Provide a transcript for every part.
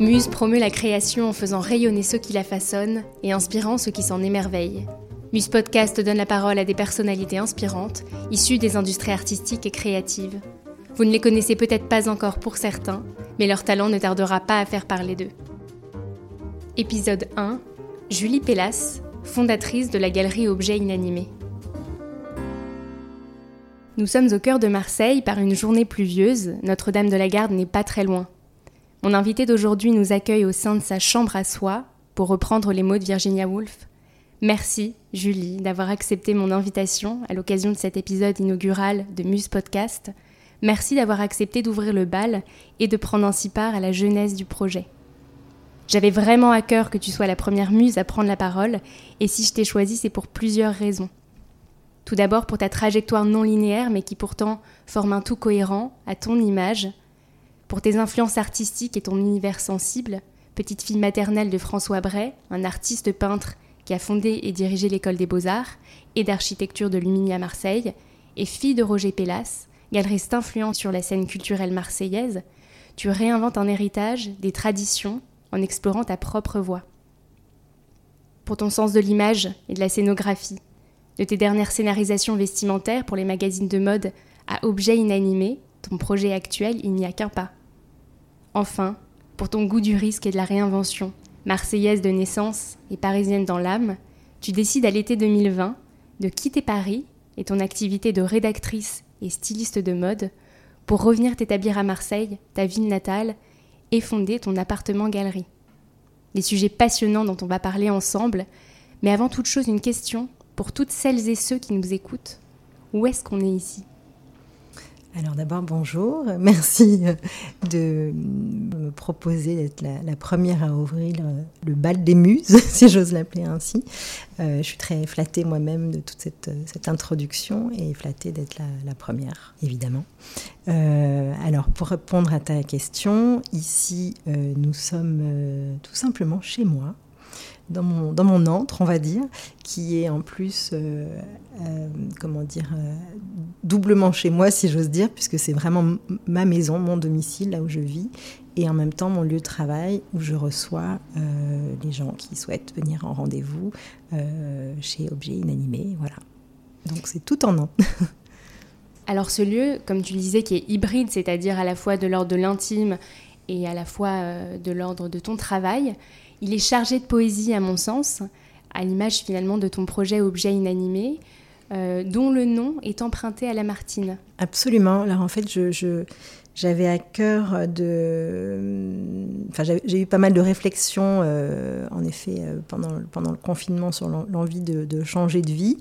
Muse promeut la création en faisant rayonner ceux qui la façonnent et inspirant ceux qui s'en émerveillent. Muse Podcast donne la parole à des personnalités inspirantes, issues des industries artistiques et créatives. Vous ne les connaissez peut-être pas encore pour certains, mais leur talent ne tardera pas à faire parler d'eux. Épisode 1 Julie Pellas, fondatrice de la galerie Objets Inanimés. Nous sommes au cœur de Marseille par une journée pluvieuse, Notre-Dame de la Garde n'est pas très loin. Mon invité d'aujourd'hui nous accueille au sein de sa chambre à soi, pour reprendre les mots de Virginia Woolf. Merci, Julie, d'avoir accepté mon invitation à l'occasion de cet épisode inaugural de Muse Podcast. Merci d'avoir accepté d'ouvrir le bal et de prendre ainsi part à la jeunesse du projet. J'avais vraiment à cœur que tu sois la première muse à prendre la parole, et si je t'ai choisi, c'est pour plusieurs raisons. Tout d'abord pour ta trajectoire non linéaire, mais qui pourtant forme un tout cohérent, à ton image, pour tes influences artistiques et ton univers sensible, petite fille maternelle de François Bray, un artiste peintre qui a fondé et dirigé l'école des beaux-arts et d'architecture de Lumini à Marseille, et fille de Roger Pellas, galeriste influent sur la scène culturelle marseillaise, tu réinventes un héritage, des traditions, en explorant ta propre voix. Pour ton sens de l'image et de la scénographie, de tes dernières scénarisations vestimentaires pour les magazines de mode à objets inanimés, ton projet actuel, il n'y a qu'un pas. Enfin, pour ton goût du risque et de la réinvention, marseillaise de naissance et parisienne dans l'âme, tu décides à l'été 2020 de quitter Paris et ton activité de rédactrice et styliste de mode pour revenir t'établir à Marseille, ta ville natale, et fonder ton appartement-galerie. Des sujets passionnants dont on va parler ensemble, mais avant toute chose une question pour toutes celles et ceux qui nous écoutent. Où est-ce qu'on est ici? Alors d'abord, bonjour. Merci euh, de me proposer d'être la, première à ouvrir le, bal des muses, si j'ose l'appeler ainsi. Euh, je suis très flattée moi-même de toute cette, introduction et flattée d'être la, première, évidemment. Euh, alors pour répondre à ta question, ici, nous sommes tout simplement chez moi dans mon, dans antre, on va dire, qui est en plus, euh, euh, comment dire, euh, doublement chez moi, si j'ose dire, puisque c'est vraiment ma maison, mon domicile, là où je vis, et en même temps mon lieu de travail où je reçois les gens qui souhaitent venir en rendez-vous chez Objets Inanimés. Voilà. Donc c'est tout en un. Alors ce lieu, comme tu le disais, qui est hybride, c'est-à-dire à la fois de l'ordre de l'intime et à la fois de l'ordre de ton travail, il est chargé de poésie à mon sens, à l'image finalement de ton projet Objet inanimé, euh, dont le nom est emprunté à Lamartine. Absolument. Alors en fait, je, j'avais à cœur de... Enfin, j'ai eu pas mal de réflexions, euh, en effet, euh, pendant, le confinement sur l'envie de, changer de vie.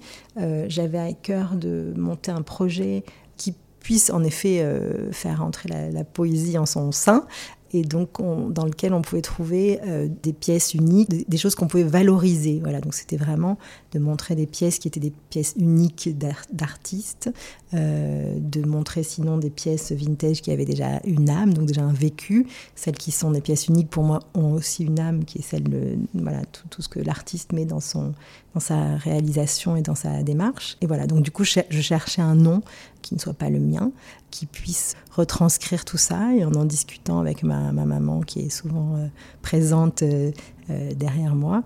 j'avais à cœur de monter un projet qui puisse en effet faire entrer la, poésie en son sein, et donc dans lequel on pouvait trouver euh, des pièces uniques, des, choses qu'on pouvait valoriser. Voilà, donc c'était vraiment de montrer des pièces qui étaient des pièces uniques d'artistes, euh, de montrer sinon des pièces vintage qui avaient déjà une âme, donc déjà un vécu. Celles qui sont des pièces uniques pour moi ont aussi une âme qui est celle de voilà tout, tout ce que l'artiste met dans son dans sa réalisation et dans sa démarche. Et voilà, donc du coup, je cherchais un nom qui ne soit pas le mien, qui puisse retranscrire tout ça. Et en en discutant avec ma, maman, qui est souvent euh, présente euh, euh, derrière moi,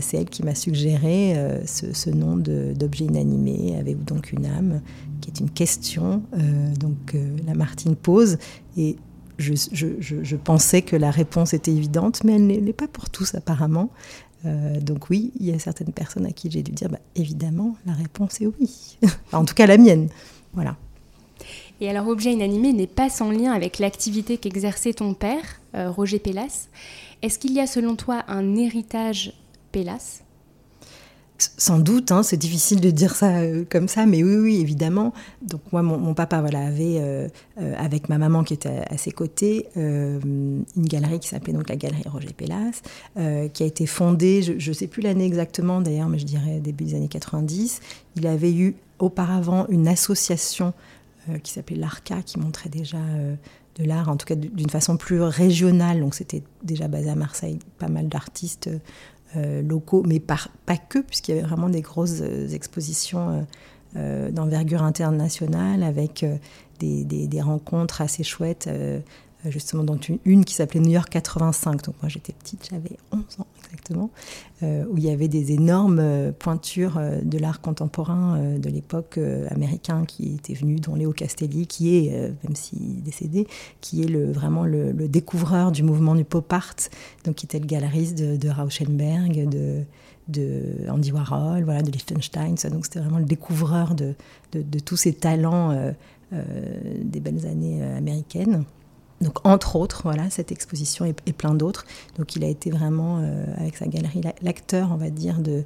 c'est elle qui m'a suggéré ce, nom d'objet inanimé, avec donc une âme, qui est une question. donc la Martine pose. Et je, pensais que la réponse était évidente, mais elle n'est pas pour tous apparemment. Donc oui, il y a certaines personnes à qui j'ai dû dire, bah, évidemment, la réponse est oui. en tout cas, la mienne. Voilà. Et alors, Objet inanimé n'est pas sans lien avec l'activité qu'exerçait ton père, euh, Roger Pellas. Est-ce qu'il y a selon toi un héritage Pellas sans doute, hein, c'est difficile de dire ça euh, comme ça, mais oui, oui, évidemment. Donc moi, mon, papa, voilà, avait euh, avec ma maman qui était à, ses côtés une galerie qui s'appelait donc la galerie Roger Pellas, qui a été fondée, je ne sais plus l'année exactement d'ailleurs, mais je dirais début des années 90. Il avait eu auparavant une association qui s'appelait l'ARCA, qui montrait déjà de l'art, en tout cas d'une façon plus régionale. Donc c'était déjà basé à Marseille, pas mal d'artistes euh, locaux, mais pas que, puisqu'il y avait vraiment des grosses euh, expositions euh, d'envergure internationale avec des, des, rencontres assez chouettes. Euh, justement dans une, qui s'appelait New York 85. Donc moi j'étais petite, j'avais 11 ans exactement, euh, où il y avait des énormes euh, pointures de l'art contemporain de l'époque américain qui étaient venus, dont Léo Castelli, qui est, même s'il est décédé, qui est vraiment le, découvreur du mouvement du pop art, donc qui était le galeriste de, de Rauschenberg, de, Andy Warhol, voilà, de Liechtenstein. Donc c'était vraiment le découvreur de tous ces talents des belles années américaines. Donc, entre autres, voilà, cette exposition et, plein d'autres. Donc, il a été vraiment, euh, avec sa galerie, l'acteur, on va dire, de,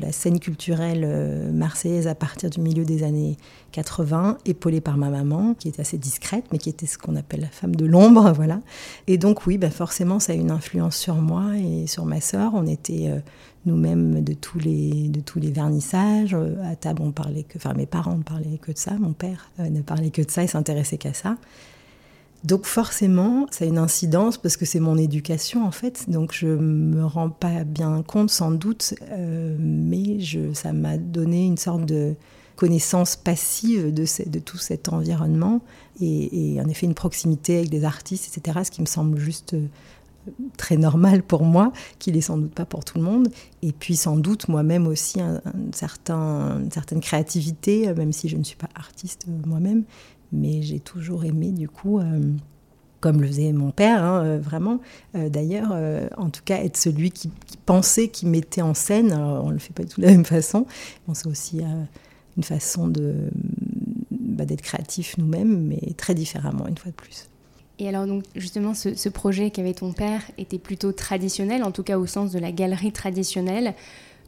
la scène culturelle euh, marseillaise à partir du milieu des années 80, épaulé par ma maman, qui était assez discrète, mais qui était ce qu'on appelle la femme de l'ombre, voilà. Et donc, oui, bah forcément, ça a une influence sur moi et sur ma sœur. On était euh, nous-mêmes de tous les vernissages. À table, on parlait que, enfin, mes parents ne parlaient que de ça. Mon père ne parlait que de ça, il s'intéressait qu'à ça. Donc forcément, ça a une incidence parce que c'est mon éducation en fait. Donc je me rends pas bien compte sans doute, euh, mais ça m'a donné une sorte de connaissance passive de, tout cet environnement et, en effet une proximité avec des artistes, etc. Ce qui me semble juste euh, très normal pour moi, qu'il est sans doute pas pour tout le monde. Et puis sans doute moi-même aussi un, certain, une certaine créativité, même si je ne suis pas artiste moi-même mais j'ai toujours aimé du coup, euh, comme le faisait mon père, hein, euh, vraiment, euh, d'ailleurs, en tout cas être celui qui, pensait, qui mettait en scène. on ne le fait pas du tout de la même façon. Bon, c'est aussi une façon de bah, d'être créatif nous-mêmes, mais très différemment une fois de plus. Et alors donc justement ce, ce projet qu'avait ton père était plutôt traditionnel, en tout cas au sens de la galerie traditionnelle.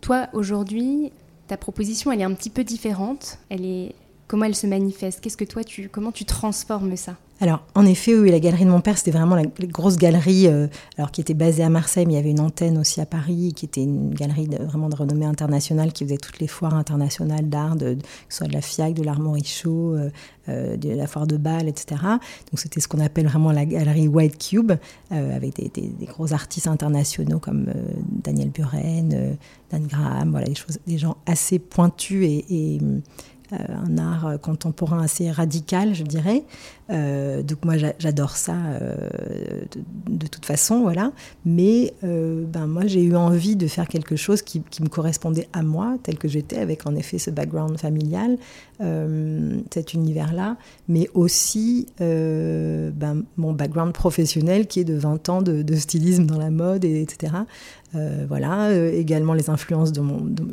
Toi aujourd'hui, ta proposition elle est un petit peu différente. Elle est comment elle se manifeste? Qu'est-ce que toi, tu, comment tu transformes ça? Alors, en effet, oui, la galerie de mon père, c'était vraiment la, grosse galerie, euh, alors qui était basée à Marseille, mais il y avait une antenne aussi à Paris, qui était une galerie vraiment de renommée internationale, qui faisait toutes les foires internationales d'art, que ce soit de la FIAC, de l'art euh, euh, de la foire de Bâle, etc. Donc, c'était ce qu'on appelle vraiment la galerie White Cube, avec des, gros artistes internationaux comme Daniel Buren, Dan Graham, voilà, des, choses, des gens assez pointus et un art euh, contemporain assez radical, je dirais. Euh, donc moi j'adore ça de, toute façon, voilà. Mais ben moi j'ai eu envie de faire quelque chose qui, me correspondait à moi, tel que j'étais, avec en effet ce background familial, cet univers-là, mais aussi ben, mon background professionnel qui est de 20 ans de, stylisme dans la mode, et, etc. voilà, également les influences de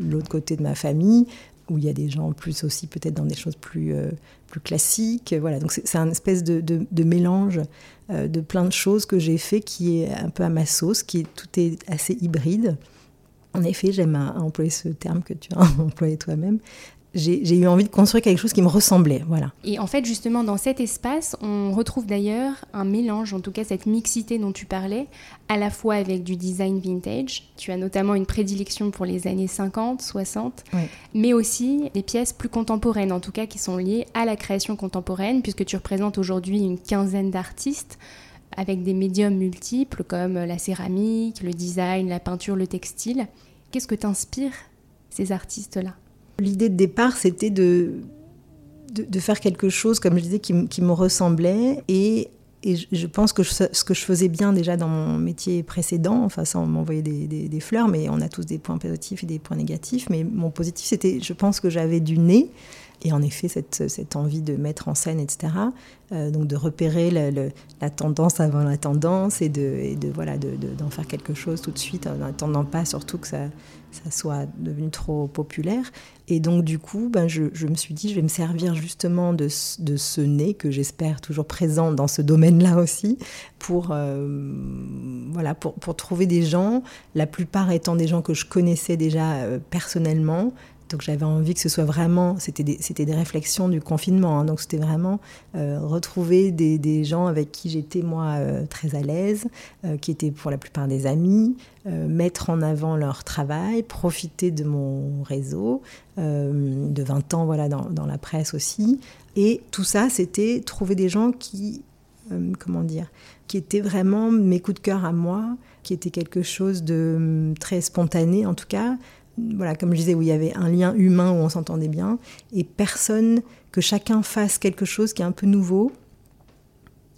l'autre côté de ma famille, où il y a des gens plus aussi peut-être dans des choses plus, euh, plus classiques. Voilà, donc c'est un espèce de, de, mélange euh, de plein de choses que j'ai fait qui est un peu à ma sauce, qui est, tout est assez hybride. En effet, j'aime employer ce terme que tu as employé toi-même, j'ai eu envie de construire quelque chose qui me ressemblait. Voilà. Et en fait, justement, dans cet espace, on retrouve d'ailleurs un mélange, en tout cas cette mixité dont tu parlais, à la fois avec du design vintage. Tu as notamment une prédilection pour les années 50, 60, mais aussi des pièces plus contemporaines, en tout cas qui sont liées à la création contemporaine, puisque tu représentes aujourd'hui une quinzaine d'artistes avec des médiums multiples comme la céramique, le design, la peinture, le textile. Qu'est-ce que t'inspire ces artistes-là? L'idée de départ, c'était de, de, faire quelque chose, comme je disais, qui, me ressemblait. Et, et, je pense que ce que je faisais bien déjà dans mon métier précédent, enfin, ça, on m'envoyait des, des, fleurs, mais on a tous des points positifs et des points négatifs. Mais mon positif, c'était, je pense que j'avais du nez. Et en effet, cette, cette, envie de mettre en scène, etc. Euh, donc de repérer la tendance avant la tendance et de, de voilà, d'en de, faire quelque chose tout de suite, en n'attendant pas surtout que ça, ça soit devenu trop populaire. Et donc, du coup, ben, je, je, me suis dit, je vais me servir justement de, de ce nez que j'espère toujours présent dans ce domaine-là aussi, pour, euh, voilà, pour, pour, trouver des gens, la plupart étant des gens que je connaissais déjà euh, personnellement, donc j'avais envie que ce soit vraiment, c'était des, des réflexions du confinement, hein. donc c'était vraiment euh, retrouver des, gens avec qui j'étais moi euh, très à l'aise, euh, qui étaient pour la plupart des amis, mettre en avant leur travail, profiter de mon réseau, de 20 ans voilà, dans, dans, la presse aussi. Et tout ça, c'était trouver des gens qui, comment dire, qui étaient vraiment mes coups de cœur à moi, qui étaient quelque chose de hum, très spontané en tout cas, voilà, comme je disais, où il y avait un lien humain, où on s'entendait bien, et personne, que chacun fasse quelque chose qui est un peu nouveau,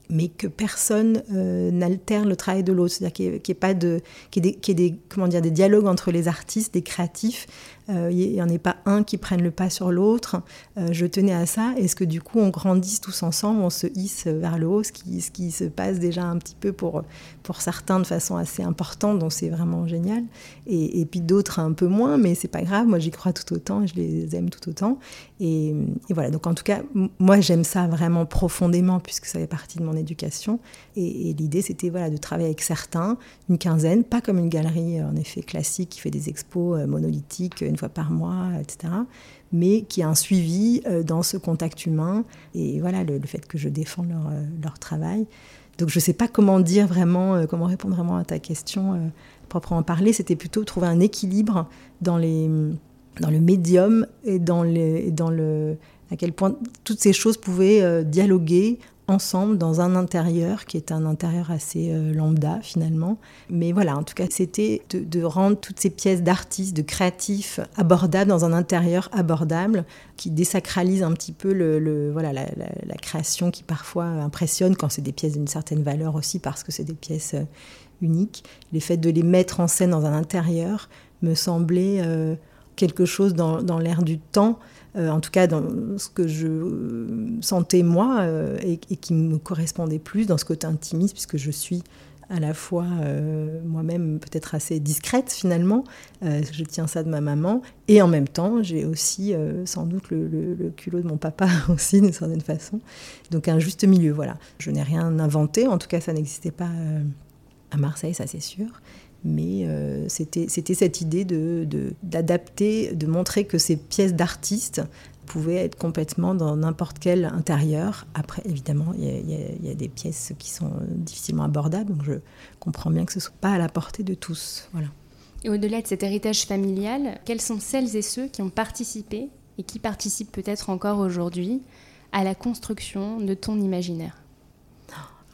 mais que personne euh, n'altère le travail de l'autre, c'est-à-dire qu'il n'y ait, pas de, qu'il y ait des, comment dire, des dialogues entre les artistes, des créatifs, euh, il n'y en ait pas un qui prenne le pas sur l'autre. Euh, je tenais à ça. Est-ce que du coup, on grandisse tous ensemble, on se hisse vers le haut, ce qui, ce qui se passe déjà un petit peu pour, pour certains de façon assez importante, donc c'est vraiment génial. Et, puis d'autres un peu moins, mais c'est pas grave. Moi, j'y crois tout autant et je les aime tout autant. Et, voilà, donc en tout cas, moi, j'aime ça vraiment profondément puisque ça fait partie de mon éducation. Et, l'idée, c'était voilà, de travailler avec certains, une quinzaine, pas comme une galerie en effet classique qui fait des expos monolithiques une fois par mois, etc. Mais qui a un suivi euh, dans ce contact humain et voilà le, fait que je défends euh, leur travail. Donc je ne sais pas comment dire vraiment, euh, comment répondre vraiment à ta question proprement parler. C'était plutôt trouver un équilibre dans, les, dans le médium et dans, les, dans le, à quel point toutes ces choses pouvaient dialoguer ensemble dans un intérieur qui est un intérieur assez euh, lambda finalement. Mais voilà, en tout cas, c'était de, rendre toutes ces pièces d'artistes, de créatifs abordables dans un intérieur abordable qui désacralise un petit peu le, voilà, la, création qui parfois impressionne quand c'est des pièces d'une certaine valeur aussi parce que c'est des pièces euh, uniques. Les faits de les mettre en scène dans un intérieur me semblait euh, quelque chose dans, dans l'air du temps euh, en tout cas dans ce que je sentais moi euh, et, qui me correspondait plus dans ce côté intimiste, puisque je suis à la fois euh, moi-même peut-être assez discrète finalement, je tiens ça de ma maman, et en même temps j'ai aussi sans doute le, le, culot de mon papa aussi d'une certaine façon. Donc un juste milieu, voilà. Je n'ai rien inventé, en tout cas ça n'existait pas à Marseille, ça c'est sûr mais euh, c'était cette idée d'adapter, de, de, montrer que ces pièces d'artistes pouvaient être complètement dans n'importe quel intérieur. Après, évidemment, il y, a des pièces qui sont difficilement abordables, donc je comprends bien que ce ne soit pas à la portée de tous. Voilà. Et au-delà de cet héritage familial, quels sont celles et ceux qui ont participé et qui participent peut-être encore aujourd'hui à la construction de ton imaginaire?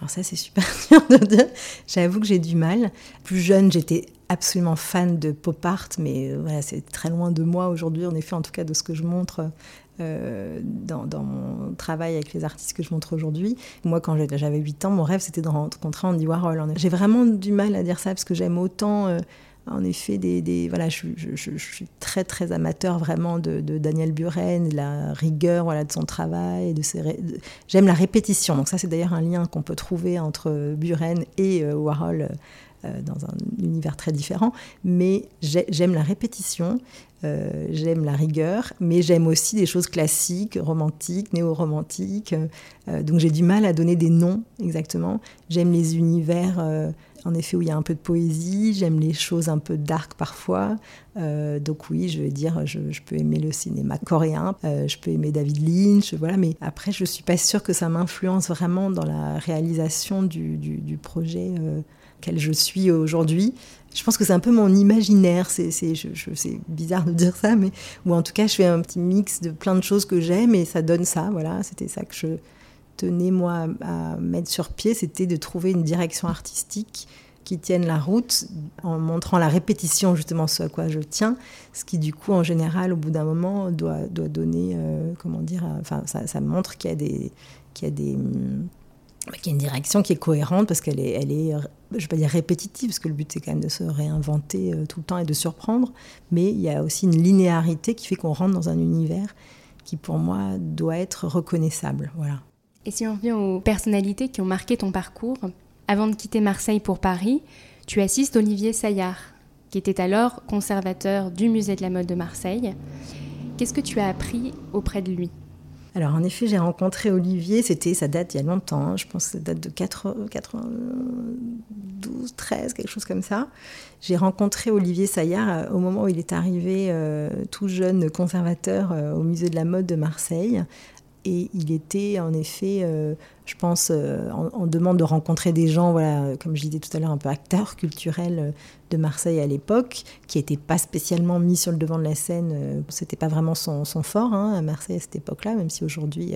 Alors ça, c'est super dur de dire. J'avoue que j'ai du mal. Plus jeune, j'étais absolument fan de pop art, mais euh, voilà, c'est très loin de moi aujourd'hui, en effet, en tout cas de ce que je montre euh, dans, mon travail avec les artistes que je montre aujourd'hui. Moi, quand j'avais 8 ans, mon rêve, c'était de rencontrer Andy Warhol. J'ai vraiment du mal à dire ça, parce que j'aime autant... Euh, en effet, des, voilà, je, suis très très amateur vraiment de, Daniel Buren, de la rigueur voilà, de son travail. De J'aime la répétition. Donc ça, c'est d'ailleurs un lien qu'on peut trouver entre Buren et euh, Warhol euh, dans un univers très différent. Mais j'aime la répétition, euh, j'aime la rigueur, mais j'aime aussi des choses classiques, romantiques, néo-romantiques. donc j'ai du mal à donner des noms exactement. J'aime les univers en effet où il y a un peu de poésie, j'aime les choses un peu dark parfois. Euh, donc oui, je vais dire, je, peux aimer le cinéma coréen, euh, je peux aimer David Lynch, voilà. Mais après, je suis pas sûre que ça m'influence vraiment dans la réalisation du, projet euh, quel je suis aujourd'hui. Je pense que c'est un peu mon imaginaire, c'est bizarre de dire ça, mais ou en tout cas, je fais un petit mix de plein de choses que j'aime et ça donne ça, voilà. C'était ça que je tenais moi à mettre sur pied, c'était de trouver une direction artistique qui tienne la route en montrant la répétition justement ce à quoi je tiens, ce qui du coup en général au bout d'un moment doit, donner, euh, comment dire, enfin ça, montre qu'il y a des... Qu'il y a des qu'il y a une direction qui est cohérente parce qu'elle est, elle est, je vais pas dire répétitive, parce que le but c'est quand même de se réinventer euh, tout le temps et de surprendre, mais il y a aussi une linéarité qui fait qu'on rentre dans un univers qui pour moi doit être reconnaissable. Voilà. Et si on revient aux personnalités qui ont marqué ton parcours, avant de quitter Marseille pour Paris, tu assistes Olivier Saillard, qui était alors conservateur du musée de la mode de Marseille. Qu'est-ce que tu as appris auprès de lui? Alors en effet, j'ai rencontré Olivier, c'était ça date il y a longtemps, hein. je pense que ça date de 92, 13, quelque chose comme ça. J'ai rencontré Olivier Saillard euh, au moment où il est arrivé euh, tout jeune conservateur euh, au musée de la mode de Marseille et il était en effet, euh, je pense, euh, en, demande de rencontrer des gens, voilà, comme je disais tout à l'heure, un peu acteurs culturels euh, de Marseille à l'époque, qui n'étaient pas spécialement mis sur le devant de la scène. C'était pas vraiment son, fort hein, à Marseille à cette époque-là, même si aujourd'hui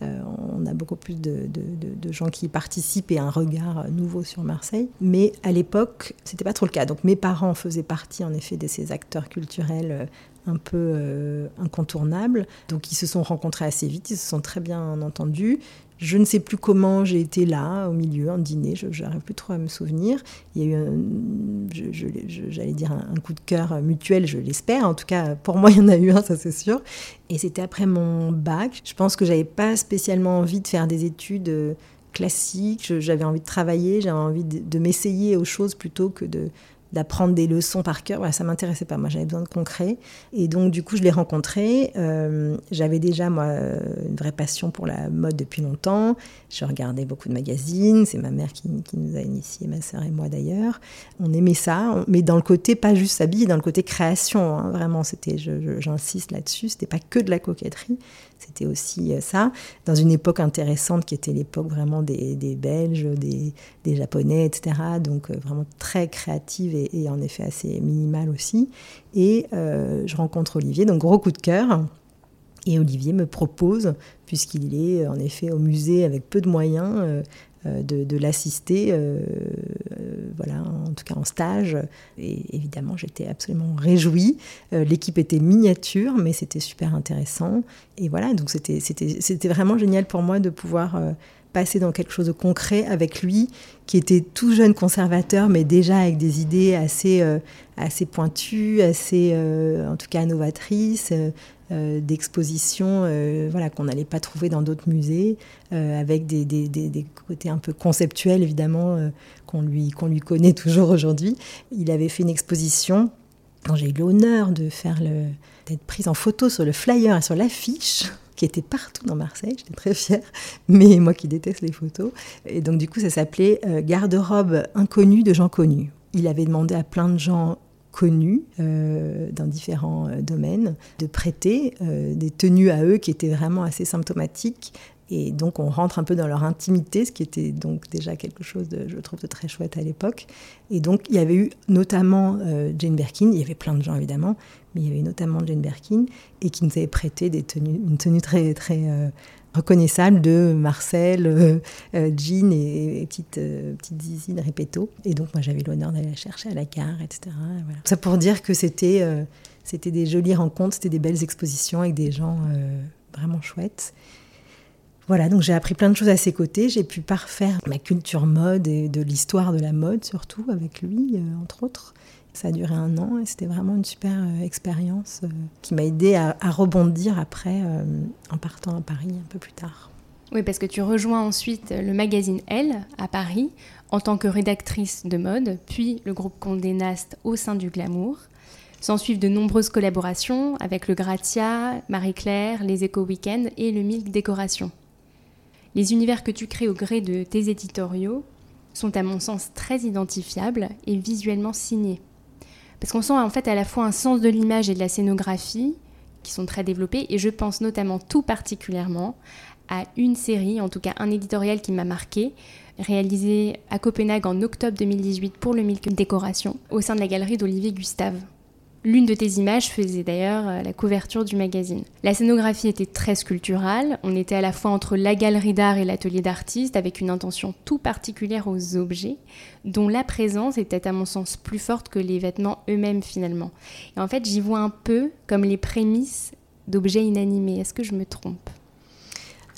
on a beaucoup plus de, de, gens qui y participent et un regard nouveau sur Marseille. Mais à l'époque, c'était pas trop le cas. Donc mes parents faisaient partie en effet de ces acteurs culturels un peu euh, incontournable. Donc ils se sont rencontrés assez vite, ils se sont très bien entendus. Je ne sais plus comment j'ai été là, au milieu, en dîner, je n'arrive plus trop à me souvenir. Il y a eu, j'allais dire, un, coup de cœur mutuel, je l'espère. En tout cas, pour moi, il y en a eu un, ça c'est sûr. Et c'était après mon bac. Je pense que j'avais pas spécialement envie de faire des études euh, classiques. J'avais envie de travailler, j'avais envie de m'essayer aux choses plutôt que de, d'apprendre des leçons par cœur. Voilà, ça m'intéressait pas. Moi, j'avais besoin de concret. Et donc, du coup, je l'ai rencontré. Euh, j'avais déjà, moi, une vraie passion pour la mode depuis longtemps. Je regardais beaucoup de magazines. C'est ma mère qui, nous a initiés, ma sœur et moi d'ailleurs. On aimait ça, mais dans le côté, pas juste s'habiller, dans le côté création. Hein. vraiment, c'était, j'insiste là-dessus, c'était pas que de la coquetterie. C'était aussi euh, ça, dans une époque intéressante qui était l'époque vraiment des, Belges, des, Japonais, etc. Donc euh, vraiment très créative et, en effet assez minimale aussi. Et euh, je rencontre Olivier, donc gros coup de cœur. Et Olivier me propose, puisqu'il est en effet au musée avec peu de moyens, de, l'assister, euh, voilà, en tout cas en stage. Et évidemment, j'étais absolument réjouie. L'équipe était miniature, mais c'était super intéressant. Et voilà, donc c'était vraiment génial pour moi de pouvoir passer dans quelque chose de concret avec lui, qui était tout jeune conservateur, mais déjà avec des idées assez, assez pointues, assez, en tout cas, novatrices, euh, d'expositions euh, voilà, qu'on n'allait pas trouver dans d'autres musées, euh, avec des, des, des, côtés un peu conceptuels, évidemment, qu'on lui, lui connaît toujours aujourd'hui. Il avait fait une exposition dont j'ai eu l'honneur de faire le, d'être prise en photo sur le flyer et sur l'affiche qui était partout dans Marseille, j'étais très fière, mais moi qui déteste les photos. Et donc du coup, ça s'appelait Garde-robe inconnue de gens connus. Il avait demandé à plein de gens connus euh, dans différents euh, domaines, de prêter euh, des tenues à eux qui étaient vraiment assez symptomatiques. Et donc on rentre un peu dans leur intimité, ce qui était donc déjà quelque chose, je trouve, de très chouette à l'époque. Et donc il y avait eu notamment Jane Birkin, il y avait plein de gens évidemment, mais il y avait notamment Jane Birkin, et qui nous avait prêté des tenues, une tenue très, très reconnaissable de Marcel, euh, euh, Jean et, petite, euh, petite Répéto. Et donc, moi, j'avais l'honneur d'aller la chercher à la gare, etc. Voilà. Ça pour dire que c'était c'était des jolies rencontres, c'était des belles expositions avec des gens vraiment chouettes. Voilà, donc j'ai appris plein de choses à ses côtés. J'ai pu parfaire ma culture mode et de l'histoire de la mode, surtout avec lui, entre autres. Ça a duré un an et c'était vraiment une super euh, expérience euh, qui m'a aidé à, rebondir après euh, en partant à Paris un peu plus tard. Oui, parce que tu rejoins ensuite le magazine Elle à Paris en tant que rédactrice de mode, puis le groupe Condé Nast au sein du Glamour. S'en suivent de nombreuses collaborations avec le Gratia, Marie-Claire, les Éco Weekend et le Milk Décoration. Les univers que tu crées au gré de tes éditoriaux sont à mon sens très identifiables et visuellement signés. Parce qu'on sent en fait à la fois un sens de l'image et de la scénographie qui sont très développés, et je pense notamment tout particulièrement à une série, en tout cas un éditorial qui m'a marqué, réalisé à Copenhague en octobre 2018 pour le Milk Décoration, au sein de la galerie d'Olivier Gustave. L'une de tes images faisait d'ailleurs euh, la couverture du magazine. La scénographie était très sculpturale, on était à la fois entre la galerie d'art et l'atelier d'artiste avec une intention tout particulière aux objets, dont la présence était à mon sens plus forte que les vêtements eux-mêmes finalement. Et en fait j'y vois un peu comme les prémices d'objets inanimés. Est-ce que je me trompe?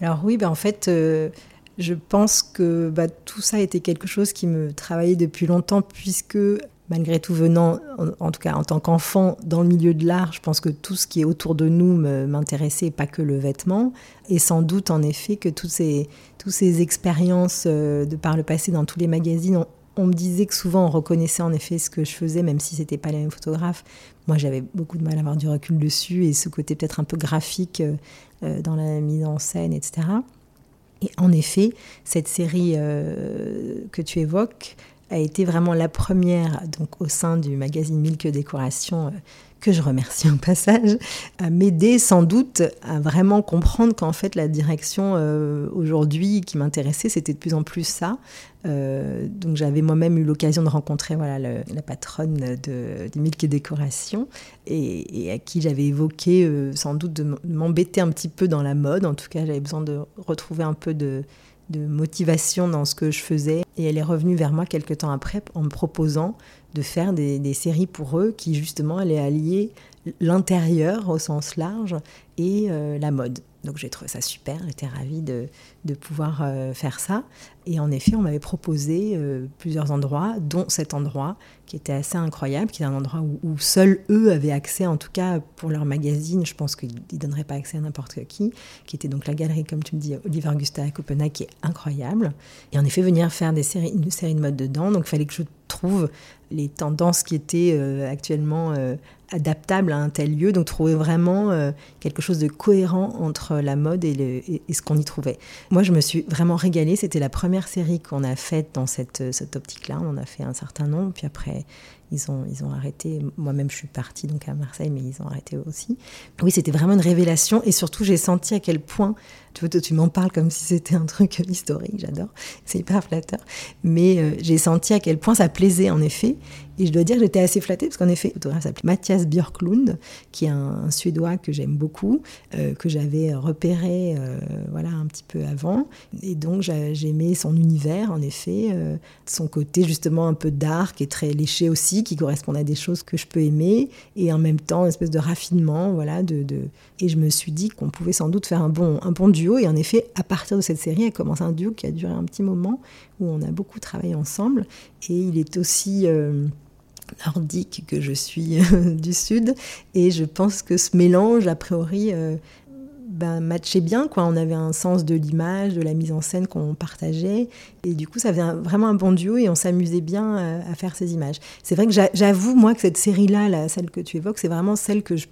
Alors oui, ben en fait... Euh, je pense que bah, tout ça était quelque chose qui me travaillait depuis longtemps puisque malgré tout venant, en, tout cas en tant qu'enfant, dans le milieu de l'art, je pense que tout ce qui est autour de nous m'intéressait, pas que le vêtement. Et sans doute, en effet, que toutes ces, toutes ces expériences euh, de par le passé dans tous les magazines, on, me disait que souvent on reconnaissait en effet ce que je faisais, même si c'était pas les mêmes photographes. Moi, j'avais beaucoup de mal à avoir du recul dessus et ce côté peut-être un peu graphique euh, euh, dans la mise en scène, etc. Et en effet, cette série que tu évoques, a été vraiment la première, donc au sein du magazine Milk Décoration, euh, que je remercie au passage, à m'aider sans doute à vraiment comprendre qu'en fait la direction euh, aujourd'hui qui m'intéressait, c'était de plus en plus ça. Euh, donc j'avais moi-même eu l'occasion de rencontrer voilà, la patronne de, de Milk et Décoration et, à qui j'avais évoqué sans doute de m'embêter un petit peu dans la mode. En tout cas, j'avais besoin de retrouver un peu de, de motivation dans ce que je faisais. Et elle est revenue vers moi quelques temps après en me proposant de faire des, séries pour eux qui justement allaient allier l'intérieur au sens large et euh, la mode. Donc j'ai trouvé ça super, j'étais ravie de, de pouvoir euh, faire ça. Et en effet, on m'avait proposé euh, plusieurs endroits, dont cet endroit qui était assez incroyable, qui est un endroit où, seuls eux avaient accès, en tout cas pour leur magazine, je pense qu'ils ne donneraient pas accès à n'importe qui, qui était donc la galerie, comme tu me dis, Oliver Gustav à Copenhague, qui est incroyable. Et en effet, venir faire des séries, une série de mode dedans, donc il fallait que je trouve les tendances qui étaient euh, actuellement euh, adaptables à un tel lieu, donc trouver vraiment euh, quelque chose de cohérent entre la mode et, ce qu'on y trouvait. Moi, je me suis vraiment régalée. C'était la première série qu'on a faite dans cette, cette optique-là. On en a fait un certain nombre, puis après, ils ont, ils ont arrêté. Moi-même, je suis partie donc à Marseille, mais ils ont arrêté aussi. Oui, c'était vraiment une révélation, et surtout, j'ai senti à quel point tu m'en parles comme si c'était un truc historique, j'adore. C'est hyper flatteur. Mais j'ai senti à quel point ça plaisait, en effet. Et je dois dire que j'étais assez flattée parce qu'en effet, photographe s'appelait Mathias Björklund, qui est un, Suédois que j'aime beaucoup, euh, que j'avais repéré euh, voilà, un petit peu avant. Et donc j'aimais son univers, en effet, euh, son côté justement un peu dark et très léché aussi, qui correspond à des choses que je peux aimer, et en même temps une espèce de raffinement. Voilà, de, de... Et je me suis dit qu'on pouvait sans doute faire un bon, un bon duo. Et en effet, à partir de cette série, a commencé un duo qui a duré un petit moment, où on a beaucoup travaillé ensemble. Et il est aussi nordique que je suis euh, du Sud. Et je pense que ce mélange, a priori, euh, ben, matchait bien. Quoi. On avait un sens de l'image, de la mise en scène qu'on partageait. Et du coup, ça faisait vraiment un bon duo et on s'amusait bien euh, à, faire ces images. C'est vrai que j'avoue, moi, que cette série-là, celle que tu évoques, c'est vraiment celle que je,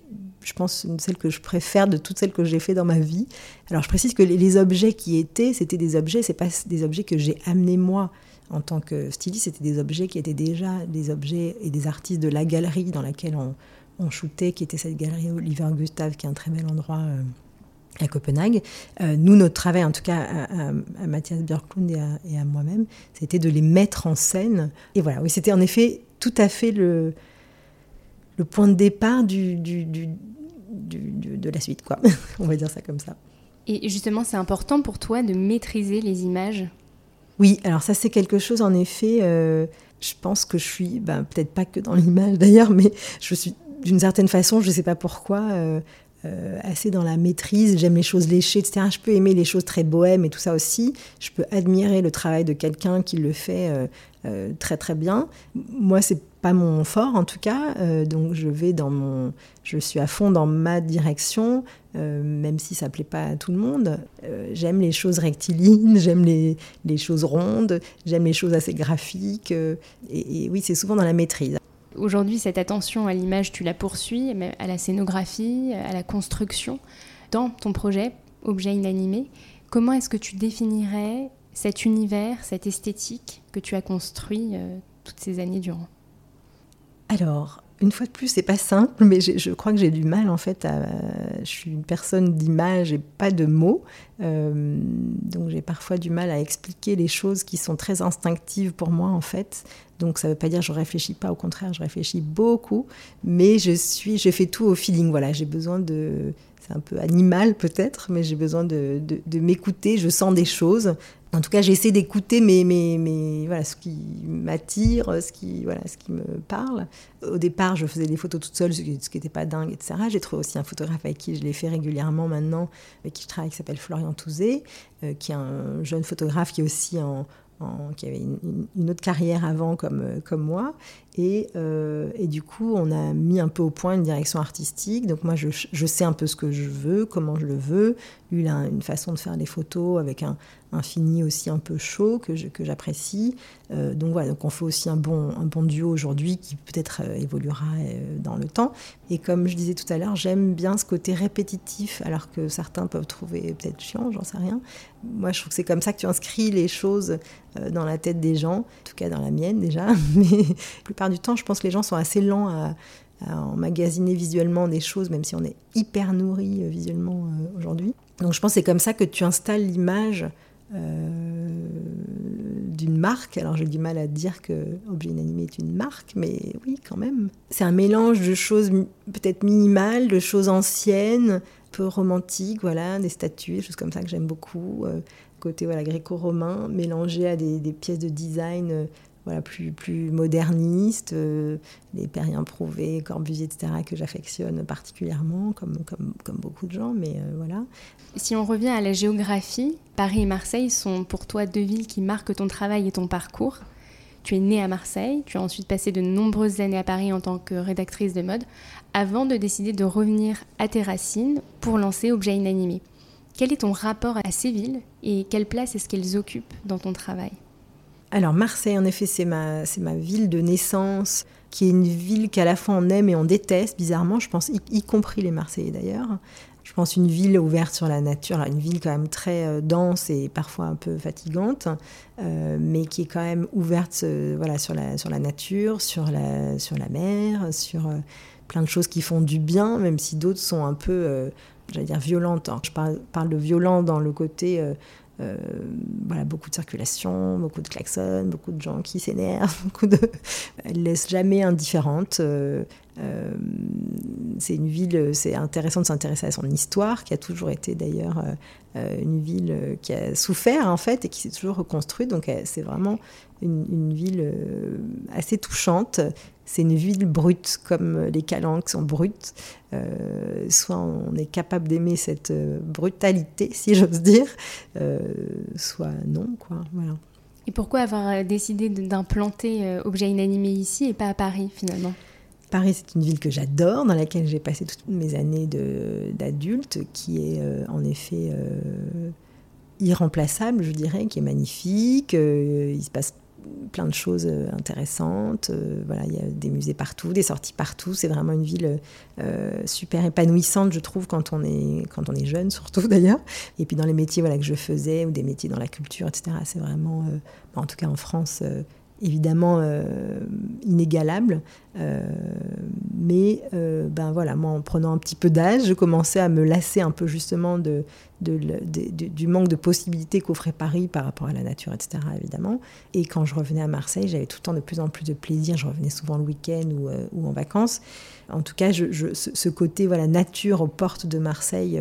pense, celle que je préfère de toutes celles que j'ai fait dans ma vie. Alors, je précise que les, les objets qui étaient, c'était des objets, c'est pas des objets que j'ai amenés moi en tant que styliste, c'était des objets qui étaient déjà des objets et des artistes de la galerie dans laquelle on, on shootait, qui était cette galerie Oliver Gustave, qui est un très bel endroit euh, à Copenhague. Euh, nous, notre travail, en tout cas à, Mathias Björklund et à, moi-même, c'était de les mettre en scène. Et voilà, oui, c'était en effet tout à fait le, le point de départ du, du, du, de la suite, quoi. on va dire ça comme ça. Et justement, c'est important pour toi de maîtriser les images? Oui, alors ça c'est quelque chose en effet, euh, je pense que je suis, ben, peut-être pas que dans l'image d'ailleurs, mais je suis d'une certaine façon, je ne sais pas pourquoi, euh, euh, assez dans la maîtrise, j'aime les choses léchées, etc. Je peux aimer les choses très bohèmes et tout ça aussi. Je peux admirer le travail de quelqu'un qui le fait très très bien. Moi, c'est pas mon fort en tout cas, donc je vais dans mon, je suis à fond dans ma direction. Euh, même si ça plaît pas à tout le monde. Euh, j'aime les choses rectilignes, j'aime les, les, choses rondes, j'aime les choses assez graphiques. Euh, et, oui, c'est souvent dans la maîtrise. Aujourd'hui, cette attention à l'image, tu la poursuis, à la scénographie, à la construction. Dans ton projet, Objet inanimé, comment est-ce que tu définirais cet univers, cette esthétique que tu as construit toutes ces années durant? Alors, une fois de plus, c'est pas simple, mais je crois que j'ai du mal en fait. À, je suis une personne d'image et pas de mots, euh, donc j'ai parfois du mal à expliquer les choses qui sont très instinctives pour moi en fait. Donc ça ne veut pas dire que je réfléchis pas, au contraire, je réfléchis beaucoup, mais je suis, je fais tout au feeling. Voilà, j'ai besoin de, un peu animal peut-être, mais j'ai besoin de, de m'écouter. Je sens des choses en tout cas, j'essaie d'écouter mes, mes, voilà, ce qui m'attire, ce qui, voilà, ce qui me parle. Au départ, je faisais des photos toute seule, ce qui n'était pas dingue, etc. J'ai trouvé aussi un photographe avec qui je l'ai fait régulièrement maintenant, avec qui je travaille, qui s'appelle Florian Touzé, euh, qui est un jeune photographe qui est aussi en, qui avait une, autre carrière avant comme, euh, comme moi. Et, euh, et, du coup, on a mis un peu au point une direction artistique. Donc moi, je, je sais un peu ce que je veux, comment je le veux. Lui, il a une façon de faire des photos avec un, un fini aussi un peu chaud que, j'apprécie. Euh, donc voilà, donc on fait aussi un bon, un bon duo aujourd'hui qui peut-être euh, évoluera euh, dans le temps. Et comme je disais tout à l'heure, j'aime bien ce côté répétitif, alors que certains peuvent trouver peut-être chiant, j'en sais rien. Moi, je trouve que c'est comme ça que tu inscris les choses dans la tête des gens, en tout cas dans la mienne déjà. Mais la plupart du temps, je pense que les gens sont assez lents à emmagasiner visuellement des choses, même si on est hyper nourri visuellement aujourd'hui. Donc je pense que c'est comme ça que tu installes l'image euh, d'une marque. Alors j'ai du mal à dire que Objet inanimé est une marque, mais oui quand même. C'est un mélange de choses peut-être minimales, de choses anciennes, peu romantiques, voilà, des statues, des choses comme ça que j'aime beaucoup. Euh, côté voilà, gréco-romain, mélangé à des, pièces de design euh, voilà, plus, plus moderniste, euh, les Périens Prouvé, Corbusier, etc., que j'affectionne particulièrement, comme, comme, comme, beaucoup de gens, mais euh, voilà. Si on revient à la géographie, Paris et Marseille sont pour toi deux villes qui marquent ton travail et ton parcours. Tu es née à Marseille, tu as ensuite passé de nombreuses années à Paris en tant que rédactrice de mode, avant de décider de revenir à tes racines pour lancer Objet Inanimé. Quel est ton rapport à ces villes et quelle place est-ce qu'elles occupent dans ton travail? Alors Marseille, en effet, c'est ma, ville de naissance, qui est une ville qu'à la fois on aime et on déteste, bizarrement, je pense, y, compris les Marseillais d'ailleurs. Je pense une ville ouverte sur la nature, une ville quand même très euh, dense et parfois un peu fatigante, euh, mais qui est quand même ouverte euh, voilà, sur, la, nature, sur la, mer, sur plein de choses qui font du bien, même si d'autres sont un peu, j'allais dire, violentes. je parle, de violent dans le côté voilà, beaucoup de circulation, beaucoup de klaxons, beaucoup de gens qui s'énervent, beaucoup de... Elle laisse jamais indifférente. Euh, euh, c'est une ville, c'est intéressant de s'intéresser à son histoire, qui a toujours été d'ailleurs une ville qui a souffert en fait et qui s'est toujours reconstruite. Donc c'est vraiment une, ville assez touchante. C'est une ville brute, comme les calanques sont brutes. Euh, soit on est capable d'aimer cette euh, brutalité, si j'ose dire, euh, soit non, quoi. Voilà. Et pourquoi avoir décidé d'implanter Objet Inanimé ici et pas à Paris, finalement? Paris, c'est une ville que j'adore, dans laquelle j'ai passé toutes mes années d'adulte, qui est en effet irremplaçable, je dirais, qui est magnifique. il se passe plein de choses euh, intéressantes. Euh, voilà, il y a des musées partout, des sorties partout. C'est vraiment une ville euh, super épanouissante, je trouve, quand on est, quand on est jeune, surtout d'ailleurs. Et puis dans les métiers voilà, que je faisais, ou des métiers dans la culture, etc., c'est vraiment, en tout cas en France, évidemment euh, inégalable. Euh, mais euh, ben voilà, moi, en prenant un petit peu d'âge, je commençais à me lasser un peu justement de, du manque de possibilités qu'offrait Paris par rapport à la nature, etc. évidemment. Et quand je revenais à Marseille, j'avais tout le temps de plus en plus de plaisir. Je revenais souvent le week-end ou, en vacances. En tout cas, ce, côté voilà nature aux portes de Marseille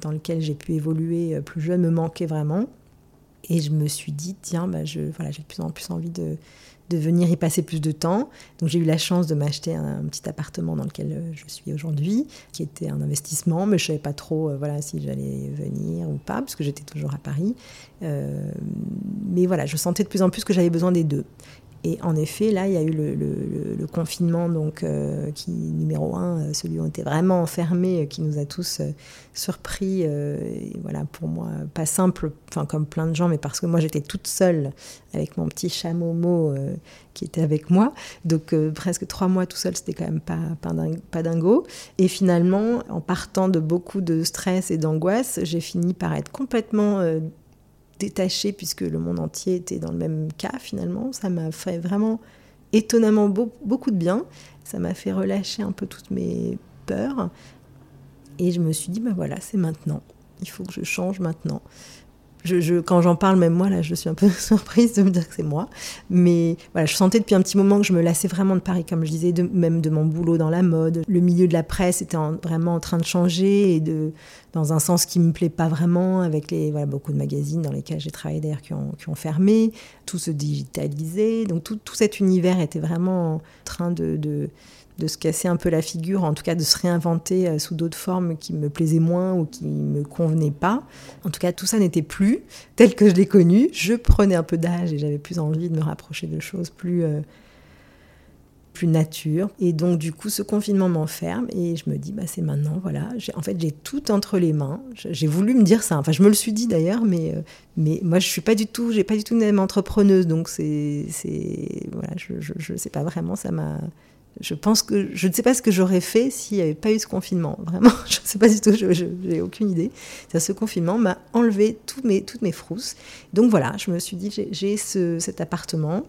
dans lequel j'ai pu évoluer plus jeune me manquait vraiment. Et je me suis dit, tiens, bah je, voilà, j'ai de plus en plus envie de, venir y passer plus de temps. Donc j'ai eu la chance de m'acheter un, petit appartement dans lequel euh, je suis aujourd'hui, qui était un investissement, mais je savais pas trop euh, voilà, si j'allais venir ou pas, puisque j'étais toujours à Paris. Euh, mais voilà, je sentais de plus en plus que j'avais besoin des deux. Et en effet, là, il y a eu le, confinement, donc, euh, qui, numéro un, euh, celui où on était vraiment enfermés, euh, qui nous a tous surpris. voilà, pour moi, pas simple, comme plein de gens, mais parce que moi, j'étais toute seule avec mon petit chat Momo qui était avec moi. Donc, presque trois mois tout seul, c'était quand même pas, pas, pas dingo. Et finalement, en partant de beaucoup de stress et d'angoisse, j'ai fini par être complètement détaché puisque le monde entier était dans le même cas finalement. Ça m'a fait vraiment étonnamment beaucoup de bien. Ça m'a fait relâcher un peu toutes mes peurs. Et je me suis dit, ben voilà, c'est maintenant. Il faut que je change maintenant je, quand j'en parle, même moi, là, je suis un peu surprise de me dire que c'est moi. Mais voilà, je sentais depuis un petit moment que je me lassais vraiment de Paris, comme je disais, de, même de mon boulot dans la mode. Le milieu de la presse était vraiment en train de changer et de, dans un sens qui me plaît pas vraiment, avec les, voilà, beaucoup de magazines dans lesquels j'ai travaillé d'ailleurs qui ont, fermé, tout se digitalisait. Donc tout, cet univers était vraiment en train de, de de se casser un peu la figure, en tout cas de se réinventer euh, sous d'autres formes qui me plaisaient moins ou qui me convenaient pas. En tout cas, tout ça n'était plus tel que je l'ai connu. Je prenais un peu d'âge et j'avais plus envie de me rapprocher de choses plus euh, plus nature. Et donc du coup, ce confinement m'enferme et je me dis bah c'est maintenant, voilà. En fait, j'ai tout entre les mains. J'ai voulu me dire ça. Enfin, je me le suis dit d'ailleurs, mais euh, mais moi je suis pas du tout, j'ai pas du tout une entrepreneuse, donc c'est voilà, je, je, je sais pas vraiment, ça m'a je pense que je ne sais pas ce que j'aurais fait s'il n'y avait pas eu ce confinement. Vraiment, je ne sais pas du tout, je n'ai aucune idée. ce confinement m'a enlevé mes, toutes mes frousses. Donc voilà, je me suis dit, j'ai cet appartement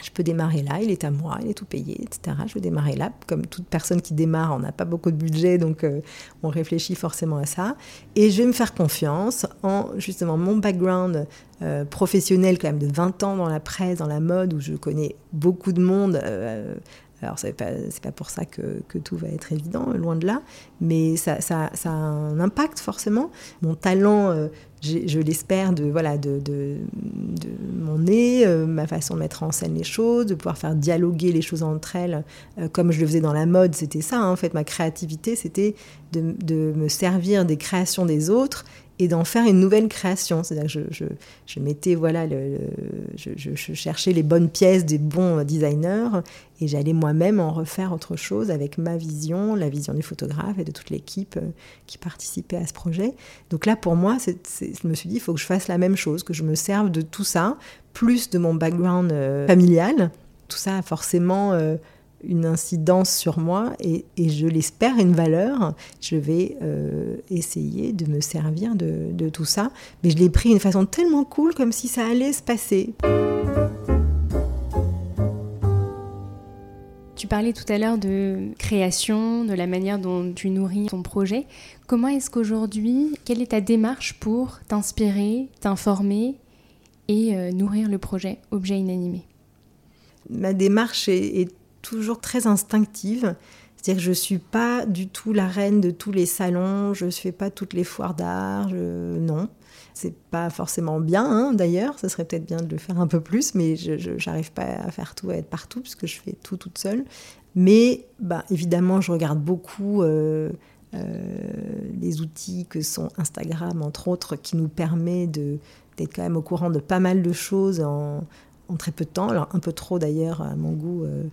je peux démarrer là, il est à moi, il est tout payé, etc. Je vais démarrer là. Comme toute personne qui démarre, on n'a pas beaucoup de budget, donc euh, on réfléchit forcément à ça. Et je vais me faire confiance en justement mon background euh, professionnel, quand même de 20 ans dans la presse, dans la mode, où je connais beaucoup de monde. Euh, alors, ce n'est pas, pas, pour ça que, que, tout va être évident, loin de là, mais ça, ça, ça a un impact forcément. Mon talent je l'espère, de, voilà, de, de, mon nez, euh, ma façon de mettre en scène les choses, de pouvoir faire dialoguer les choses entre elles, euh, comme je le faisais dans la mode, c'était ça, hein, en fait, ma créativité, c'était de, de, me servir des créations des autres et d'en faire une nouvelle création. C'est-à-dire que je, je, je, mettais, voilà, le, je, je, cherchais les bonnes pièces des bons designers et j'allais moi-même en refaire autre chose avec ma vision, la vision du photographe et de toute l'équipe euh, qui participait à ce projet. Donc là, pour moi, je me suis dit, il faut que je fasse la même chose, que je me serve de tout ça, plus de mon background euh, familial. Tout ça forcément euh, une incidence sur moi et, je l'espère une valeur. Je vais euh, essayer de me servir de, tout ça. Mais je l'ai pris d'une façon tellement cool, comme si ça allait se passer. Tu parlais tout à l'heure de création, de la manière dont tu nourris ton projet. Comment est-ce qu'aujourd'hui, quelle est ta démarche pour t'inspirer, t'informer et euh, nourrir le projet Objet inanimé? Ma démarche est toujours très instinctive. C'est-à-dire que je ne suis pas du tout la reine de tous les salons, je ne fais pas toutes les foires d'art, je... non. C'est pas forcément bien, hein, d'ailleurs, ça serait peut-être bien de le faire un peu plus, mais je n'arrive pas à faire tout, à être partout, puisque je fais tout toute seule. Mais bah, évidemment, je regarde beaucoup euh, euh, les outils que sont Instagram, entre autres, qui nous permet d'être quand même au courant de pas mal de choses en, très peu de temps, alors un peu trop d'ailleurs à mon goût, euh,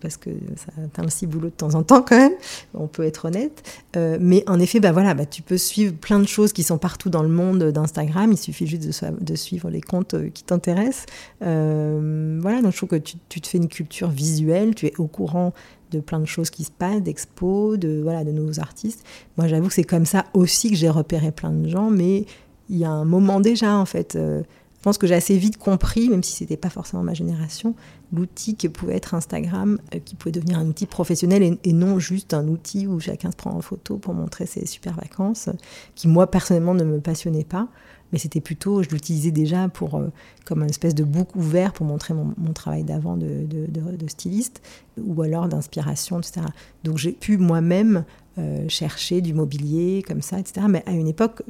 parce que ça atteint aussi boulot de temps en temps quand même, on peut être honnête. Euh, mais en effet, bah voilà, bah, tu peux suivre plein de choses qui sont partout dans le monde d'Instagram, il suffit juste de, suivre les comptes qui t'intéressent. voilà, donc je trouve que tu, tu, te fais une culture visuelle, tu es au courant de plein de choses qui se passent, d'expos, de, voilà, de nouveaux artistes. Moi j'avoue que c'est comme ça aussi que j'ai repéré plein de gens, mais il y a un moment déjà en fait je pense que j'ai assez vite compris, même si ce n'était pas forcément ma génération, l'outil que pouvait être Instagram, euh, qui pouvait devenir un outil professionnel et, non juste un outil où chacun se prend en photo pour montrer ses super vacances, qui moi personnellement ne me passionnait pas. Mais c'était plutôt, je l'utilisais déjà pour, euh, comme une espèce de bouc ouvert pour montrer mon, travail d'avant de, styliste, ou alors d'inspiration, etc. Donc j'ai pu moi-même euh, chercher du mobilier comme ça, etc. Mais à une époque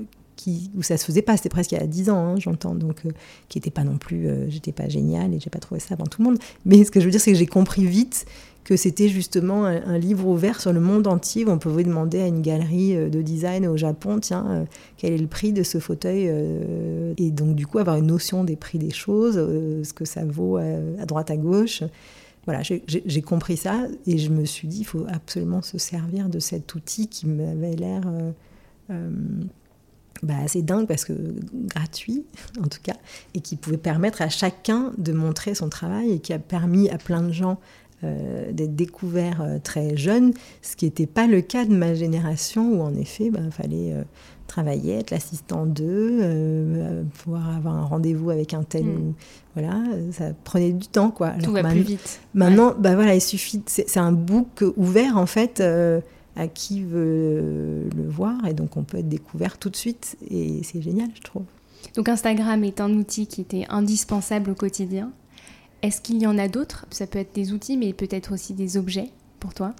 où ça se faisait pas, c'était presque il y a 10 ans, hein, j'entends, donc euh, qui n'était pas non plus, euh, j'étais pas génial et j'ai pas trouvé ça avant tout le monde. Mais ce que je veux dire, c'est que j'ai compris vite que c'était justement un, livre ouvert sur le monde entier où on pouvait demander à une galerie euh, de design au Japon, tiens, quel est le prix de ce fauteuil Et donc du coup avoir une notion des prix des choses, ce que ça vaut à, droite à gauche. Voilà, j'ai compris ça et je me suis dit, il faut absolument se servir de cet outil qui m'avait l'air bah, assez dingue parce que gratuit en tout cas et qui pouvait permettre à chacun de montrer son travail et qui a permis à plein de gens euh, d'être découverts euh, très jeunes, ce qui n'était pas le cas de ma génération où en effet il bah, fallait euh, travailler, être l'assistant d'eux, pouvoir avoir un rendez-vous avec un tel mm. ou voilà, ça prenait du temps quoi. Tout va plus vite. Maintenant, bah voilà, il suffit, c'est un book ouvert en fait à qui veut le voir et donc on peut être découvert tout de suite et c'est génial je trouve. Donc Instagram est un outil qui était indispensable au quotidien. Est-ce qu'il y en a d'autres? Ça peut être des outils mais peut-être aussi des objets pour toi?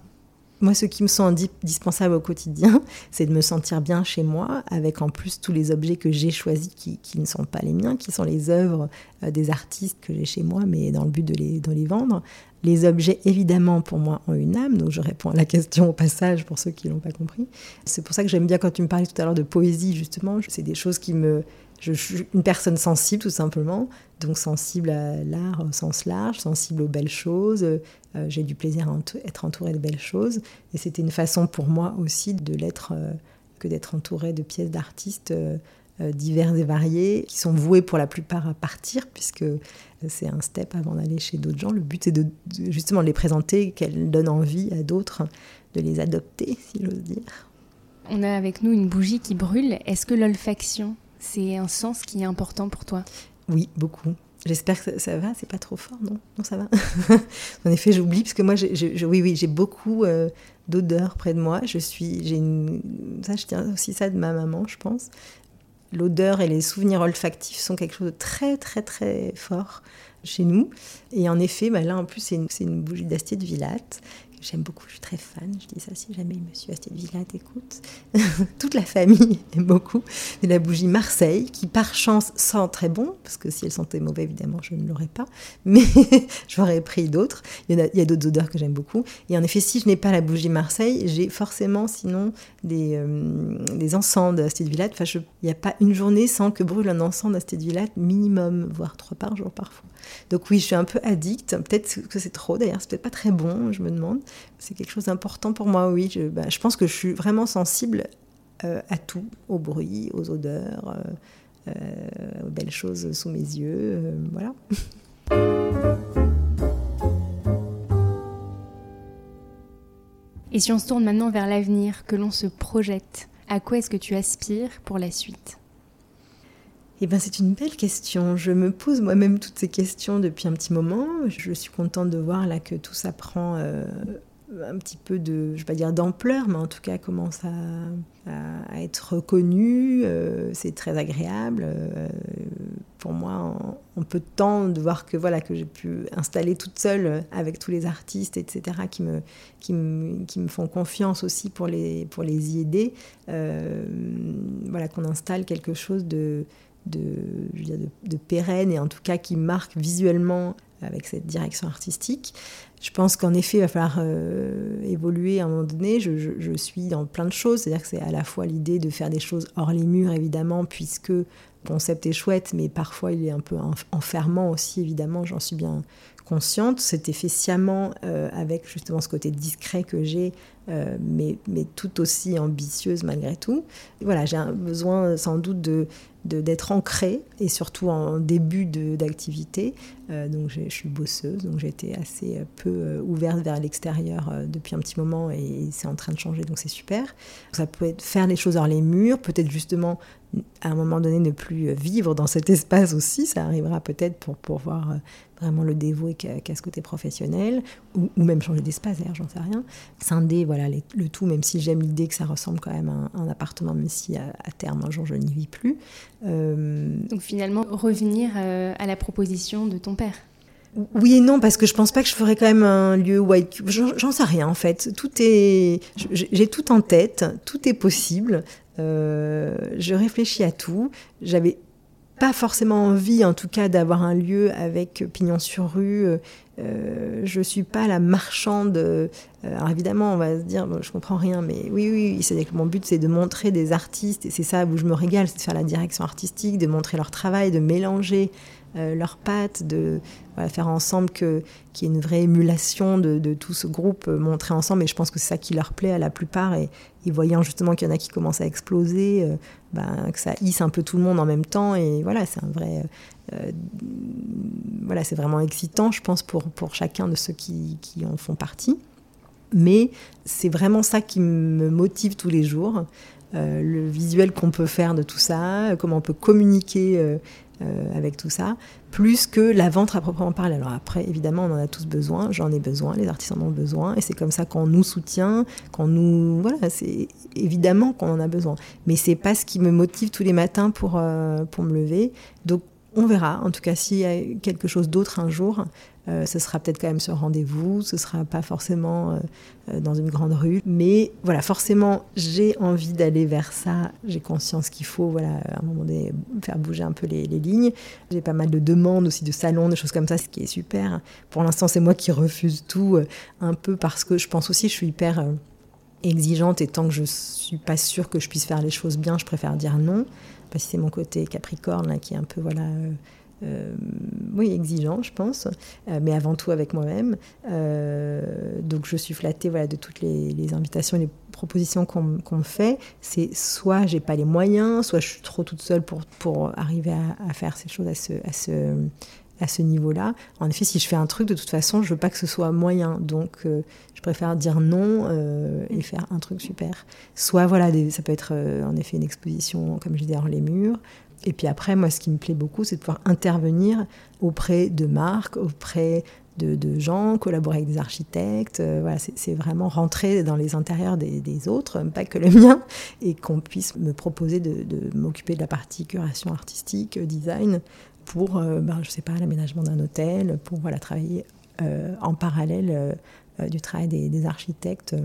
Moi, ce qui me sont indispensables au quotidien, c'est de me sentir bien chez moi, avec en plus tous les objets que j'ai choisis qui, ne sont pas les miens, qui sont les œuvres euh, des artistes que j'ai chez moi, mais dans le but de les, de les vendre. Les objets, évidemment, pour moi, ont une âme, donc je réponds à la question au passage pour ceux qui ne l'ont pas compris. C'est pour ça que j'aime bien quand tu me parlais tout à l'heure de poésie, justement. C'est des choses qui me, je suis une personne sensible, tout simplement, donc sensible à l'art au sens large, sensible aux belles choses. Euh, j'ai du plaisir à être entourée de belles choses. Et c'était une façon pour moi aussi de l'être euh, que d'être entourée de pièces d'artistes euh, divers et variés, qui sont voués pour la plupart à partir, puisque c'est un step avant d'aller chez d'autres gens. Le but est justement de les présenter, qu'elles donnent envie à d'autres de les adopter, si j'ose dire. On a avec nous une bougie qui brûle. Est-ce que l'olfaction c'est un sens qui est important pour toi Oui, beaucoup. J'espère que ça, va, c'est pas trop fort, non? Non, ça va. en effet, j'oublie parce que moi, oui, oui, j'ai beaucoup euh, d'odeurs près de moi. Je suis, j'ai une, ça, je tiens aussi ça de ma maman, je pense. L'odeur et les souvenirs olfactifs sont quelque chose de très, très, très fort chez nous. Et en effet, bah là, en plus, c'est une, une, bougie d'Astier de Villate j'aime beaucoup, je suis très fan. Je dis ça si jamais Monsieur Villa t'écoute. Toute la famille aime beaucoup. La bougie Marseille qui, par chance, sent très bon, parce que si elle sentait mauvais, évidemment, je ne l'aurais pas. Mais j'aurais pris d'autres. Il y a, d'autres odeurs que j'aime beaucoup. Et en effet, si je n'ai pas la bougie Marseille, j'ai forcément, sinon, des, euh, des encens d'Astide Villa. Enfin, il n'y a pas une journée sans que brûle un encens d'Astide Villa, minimum, voire trois par jour parfois. Donc oui, je suis un peu addict. Peut-être que c'est trop d'ailleurs, c'est peut-être pas très bon, je me demande. C'est quelque chose d'important pour moi, oui. Je, bah, pense que je suis vraiment sensible euh, à tout, au bruit, aux odeurs, euh, euh, aux belles choses sous mes yeux. voilà. Et si on se tourne maintenant vers l'avenir, que l'on se projette, à quoi est-ce que tu aspires pour la suite? Eh ben, c'est une belle question. Je me pose moi-même toutes ces questions depuis un petit moment. Je suis contente de voir là que tout ça prend euh, un petit peu de, je vais pas dire d'ampleur, mais en tout cas commence à, à, être reconnu. Euh, c'est très agréable euh, pour moi en, peu de temps de voir que voilà que j'ai pu installer toute seule avec tous les artistes, etc., qui me, qui me, qui me font confiance aussi pour les, pour les y aider. voilà qu'on installe quelque chose de de, de, pérenne et en tout cas qui marque visuellement avec cette direction artistique. Je pense qu'en effet, il va falloir euh, évoluer à un moment donné. Je, je, suis dans plein de choses, c'est-à-dire que c'est à la fois l'idée de faire des choses hors les murs, évidemment, puisque le concept est chouette, mais parfois il est un peu enfermant aussi, évidemment, j'en suis bien consciente. C'était fait sciemment euh, avec justement ce côté discret que j'ai, euh, mais, mais tout aussi ambitieuse malgré tout. voilà, j'ai un besoin sans doute de d'être ancrée et surtout en début d'activité. Euh, donc je suis bosseuse, donc été assez euh, peu euh, ouverte vers l'extérieur depuis un petit moment et c'est en train de changer, donc c'est super. Ça peut être faire les choses hors les murs, peut-être justement à un moment donné ne plus vivre dans cet espace aussi, ça arrivera peut-être pour pouvoir vraiment le dévouer qu'à ce côté professionnel, ou, même changer d'espace d'ailleurs, j'en sais rien. Scinder voilà, le tout, même si j'aime l'idée que ça ressemble quand même à un, appartement, même si à, terme un jour je n'y vis plus. Donc finalement, revenir à la proposition de ton père oui et non, parce que je pense pas que je ferais quand même un lieu white. J'en sais rien en fait. Tout est, j'ai tout en tête, tout est possible. Euh, je réfléchis à tout. J'avais pas forcément envie, en tout cas, d'avoir un lieu avec pignon sur rue. Euh, je suis pas la marchande. Euh, alors évidemment, on va se dire, je comprends rien, mais oui, oui, c'est que mon but, c'est de montrer des artistes, et c'est ça où je me régale, c'est de faire la direction artistique, de montrer leur travail, de mélanger euh, leurs pattes, de faire ensemble qu'il y ait une vraie émulation de, tout ce groupe euh, montré ensemble. Et je pense que c'est ça qui leur plaît à la plupart. Et, voyant justement qu'il y en a qui commencent à exploser, euh, ben, que ça hisse un peu tout le monde en même temps. Et voilà, c'est un vrai. voilà, c'est vraiment excitant, je pense, pour, pour chacun de ceux qui, qui en font partie. Mais c'est vraiment ça qui me motive tous les jours. le visuel qu'on peut faire de tout ça, comment on peut communiquer euh, avec tout ça, plus que la vente à proprement parler. Alors après, évidemment, on en a tous besoin, j'en ai besoin, les artistes en ont besoin, et c'est comme ça qu'on nous soutient, qu'on nous... Voilà, c'est évidemment qu'on en a besoin. Mais c'est pas ce qui me motive tous les matins pour, euh, pour me lever. Donc on verra. En tout cas, s'il y a quelque chose d'autre un jour, euh, ce sera peut-être quand même sur rendez-vous, ce sera pas forcément euh, euh, dans une grande rue, mais voilà, forcément, j'ai envie d'aller vers ça. J'ai conscience qu'il faut, voilà, à un moment donné, faire bouger un peu les, lignes. J'ai pas mal de demandes aussi de salons, de choses comme ça, ce qui est super. Pour l'instant, c'est moi qui refuse tout, un peu parce que je pense aussi, je suis hyper exigeante et tant que je suis pas sûre que je puisse faire les choses bien, je préfère dire non. Parce que c'est mon côté Capricorne qui est un peu voilà euh, oui, exigeant, je pense, euh, mais avant tout avec moi-même. Euh, donc je suis flattée voilà, de toutes les, invitations et les propositions qu'on me fait. C'est soit j'ai pas les moyens, soit je suis trop toute seule pour, pour arriver à, faire ces choses, à ce, à ce à ce niveau-là. En effet, si je fais un truc, de toute façon, je veux pas que ce soit moyen. Donc, euh, je préfère dire non euh, et faire un truc super. Soit, voilà, ça peut être euh, en effet une exposition, comme je disais, hors les murs. Et puis après, moi, ce qui me plaît beaucoup, c'est de pouvoir intervenir auprès de marques, auprès de, gens, collaborer avec des architectes. voilà, c'est vraiment rentrer dans les intérieurs des, autres, pas que le mien, et qu'on puisse me proposer de, de m'occuper de la partie curation artistique, design, pour, euh, ben, je sais pas, l'aménagement d'un hôtel, pour voilà, travailler euh, en parallèle euh, du travail des, architectes.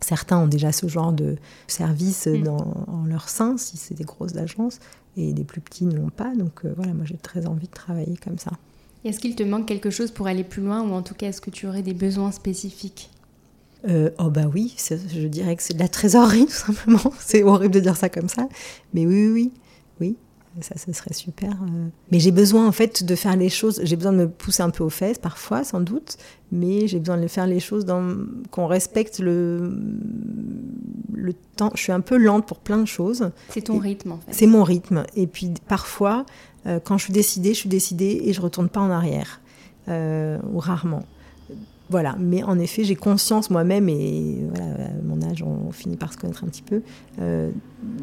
Certains ont déjà ce genre de service mm. dans, en leur sein, si c'est des grosses agences, et des plus petits ne l'ont pas. Donc voilà, moi j'ai très envie de travailler comme ça. Est-ce qu'il te manque quelque chose pour aller plus loin, ou en tout cas est-ce que tu aurais des besoins spécifiques? Oh bah oui, je dirais que c'est de la trésorerie tout simplement. c'est horrible de dire ça comme ça, mais oui, oui, oui. oui ça, ce serait super. Euh. Mais j'ai besoin en fait de faire les choses. J'ai besoin de me pousser un peu aux fesses parfois, sans doute, mais j'ai besoin de faire les choses dans qu'on respecte le le temps. Je suis un peu lente pour plein de choses. C'est ton rythme en fait. C'est mon rythme. Et puis parfois, euh, quand je suis décidée, je suis décidée et je retourne pas en arrière, euh, ou rarement. Voilà, mais en effet, j'ai conscience moi-même, et voilà, à mon âge, on, finit par se connaître un petit peu. Euh,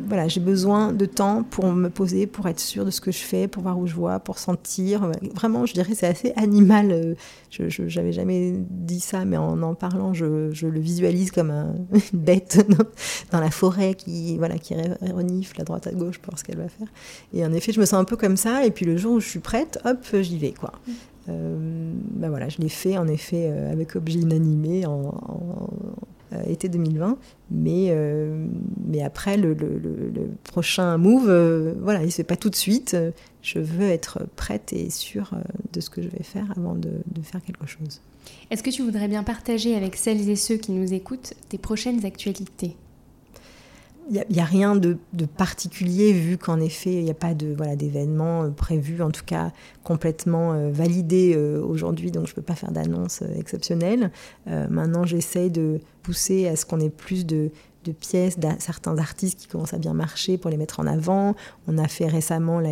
voilà, j'ai besoin de temps pour me poser, pour être sûre de ce que je fais, pour voir où je vois, pour sentir. Vraiment, je dirais, c'est assez animal. Euh, je n'avais jamais dit ça, mais en en parlant, je, je le visualise comme un, une bête dans la forêt qui, voilà, qui renifle à droite à gauche pour voir ce qu'elle va faire. Et en effet, je me sens un peu comme ça. Et puis le jour où je suis prête, hop, j'y vais, quoi. Ben voilà, je l'ai fait en effet euh, avec objet inanimé en, euh, été 2020. Mais, mais après, le, prochain move, voilà, il ne se fait pas tout de suite. Je veux être prête et sûre de ce que je vais faire avant de faire quelque chose. Est-ce que tu voudrais bien partager avec celles et ceux qui nous écoutent tes prochaines actualités? Il n'y a, rien de, particulier vu qu'en effet, il n'y a pas de voilà, d'événement euh, prévu, en tout cas complètement euh, validé euh, aujourd'hui, donc je ne peux pas faire d'annonce exceptionnelle. maintenant, j'essaye de pousser à ce qu'on ait plus de, pièces d'un certains artistes qui commencent à bien marcher pour les mettre en avant. On a fait récemment là,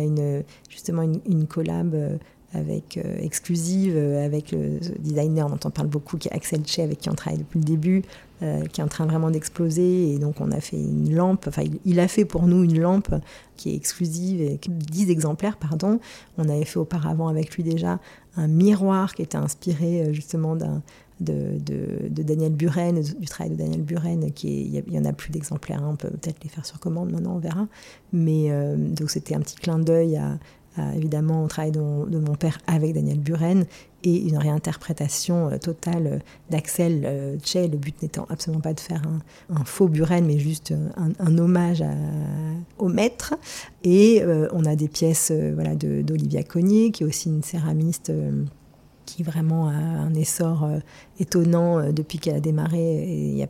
justement une collab avec exclusive avec le designer dont on parle beaucoup qui est Axel Che avec qui on travaille depuis le début euh, qui est en train vraiment d'exploser. Et donc, on a fait une lampe, enfin, il, a fait pour nous une lampe qui est exclusive, et 10 exemplaires, pardon. On avait fait auparavant avec lui déjà un miroir qui était inspiré euh, justement d'un. De, Daniel Buren, du travail de Daniel Buren, qui il y, en a plus d'exemplaires, hein. on peut peut-être les faire sur commande maintenant, on verra. Mais euh, donc c'était un petit clin d'œil à, évidemment au travail de mon, père avec Daniel Buren et une réinterprétation euh, totale euh, d'Axel euh, Che. Le but n'étant absolument pas de faire un, faux Buren, mais juste un, hommage au maître. Et on a des pièces voilà, d'Olivia Cognier, qui est aussi une céramiste qui vraiment a un essor étonnant depuis qu'elle a démarré. il y a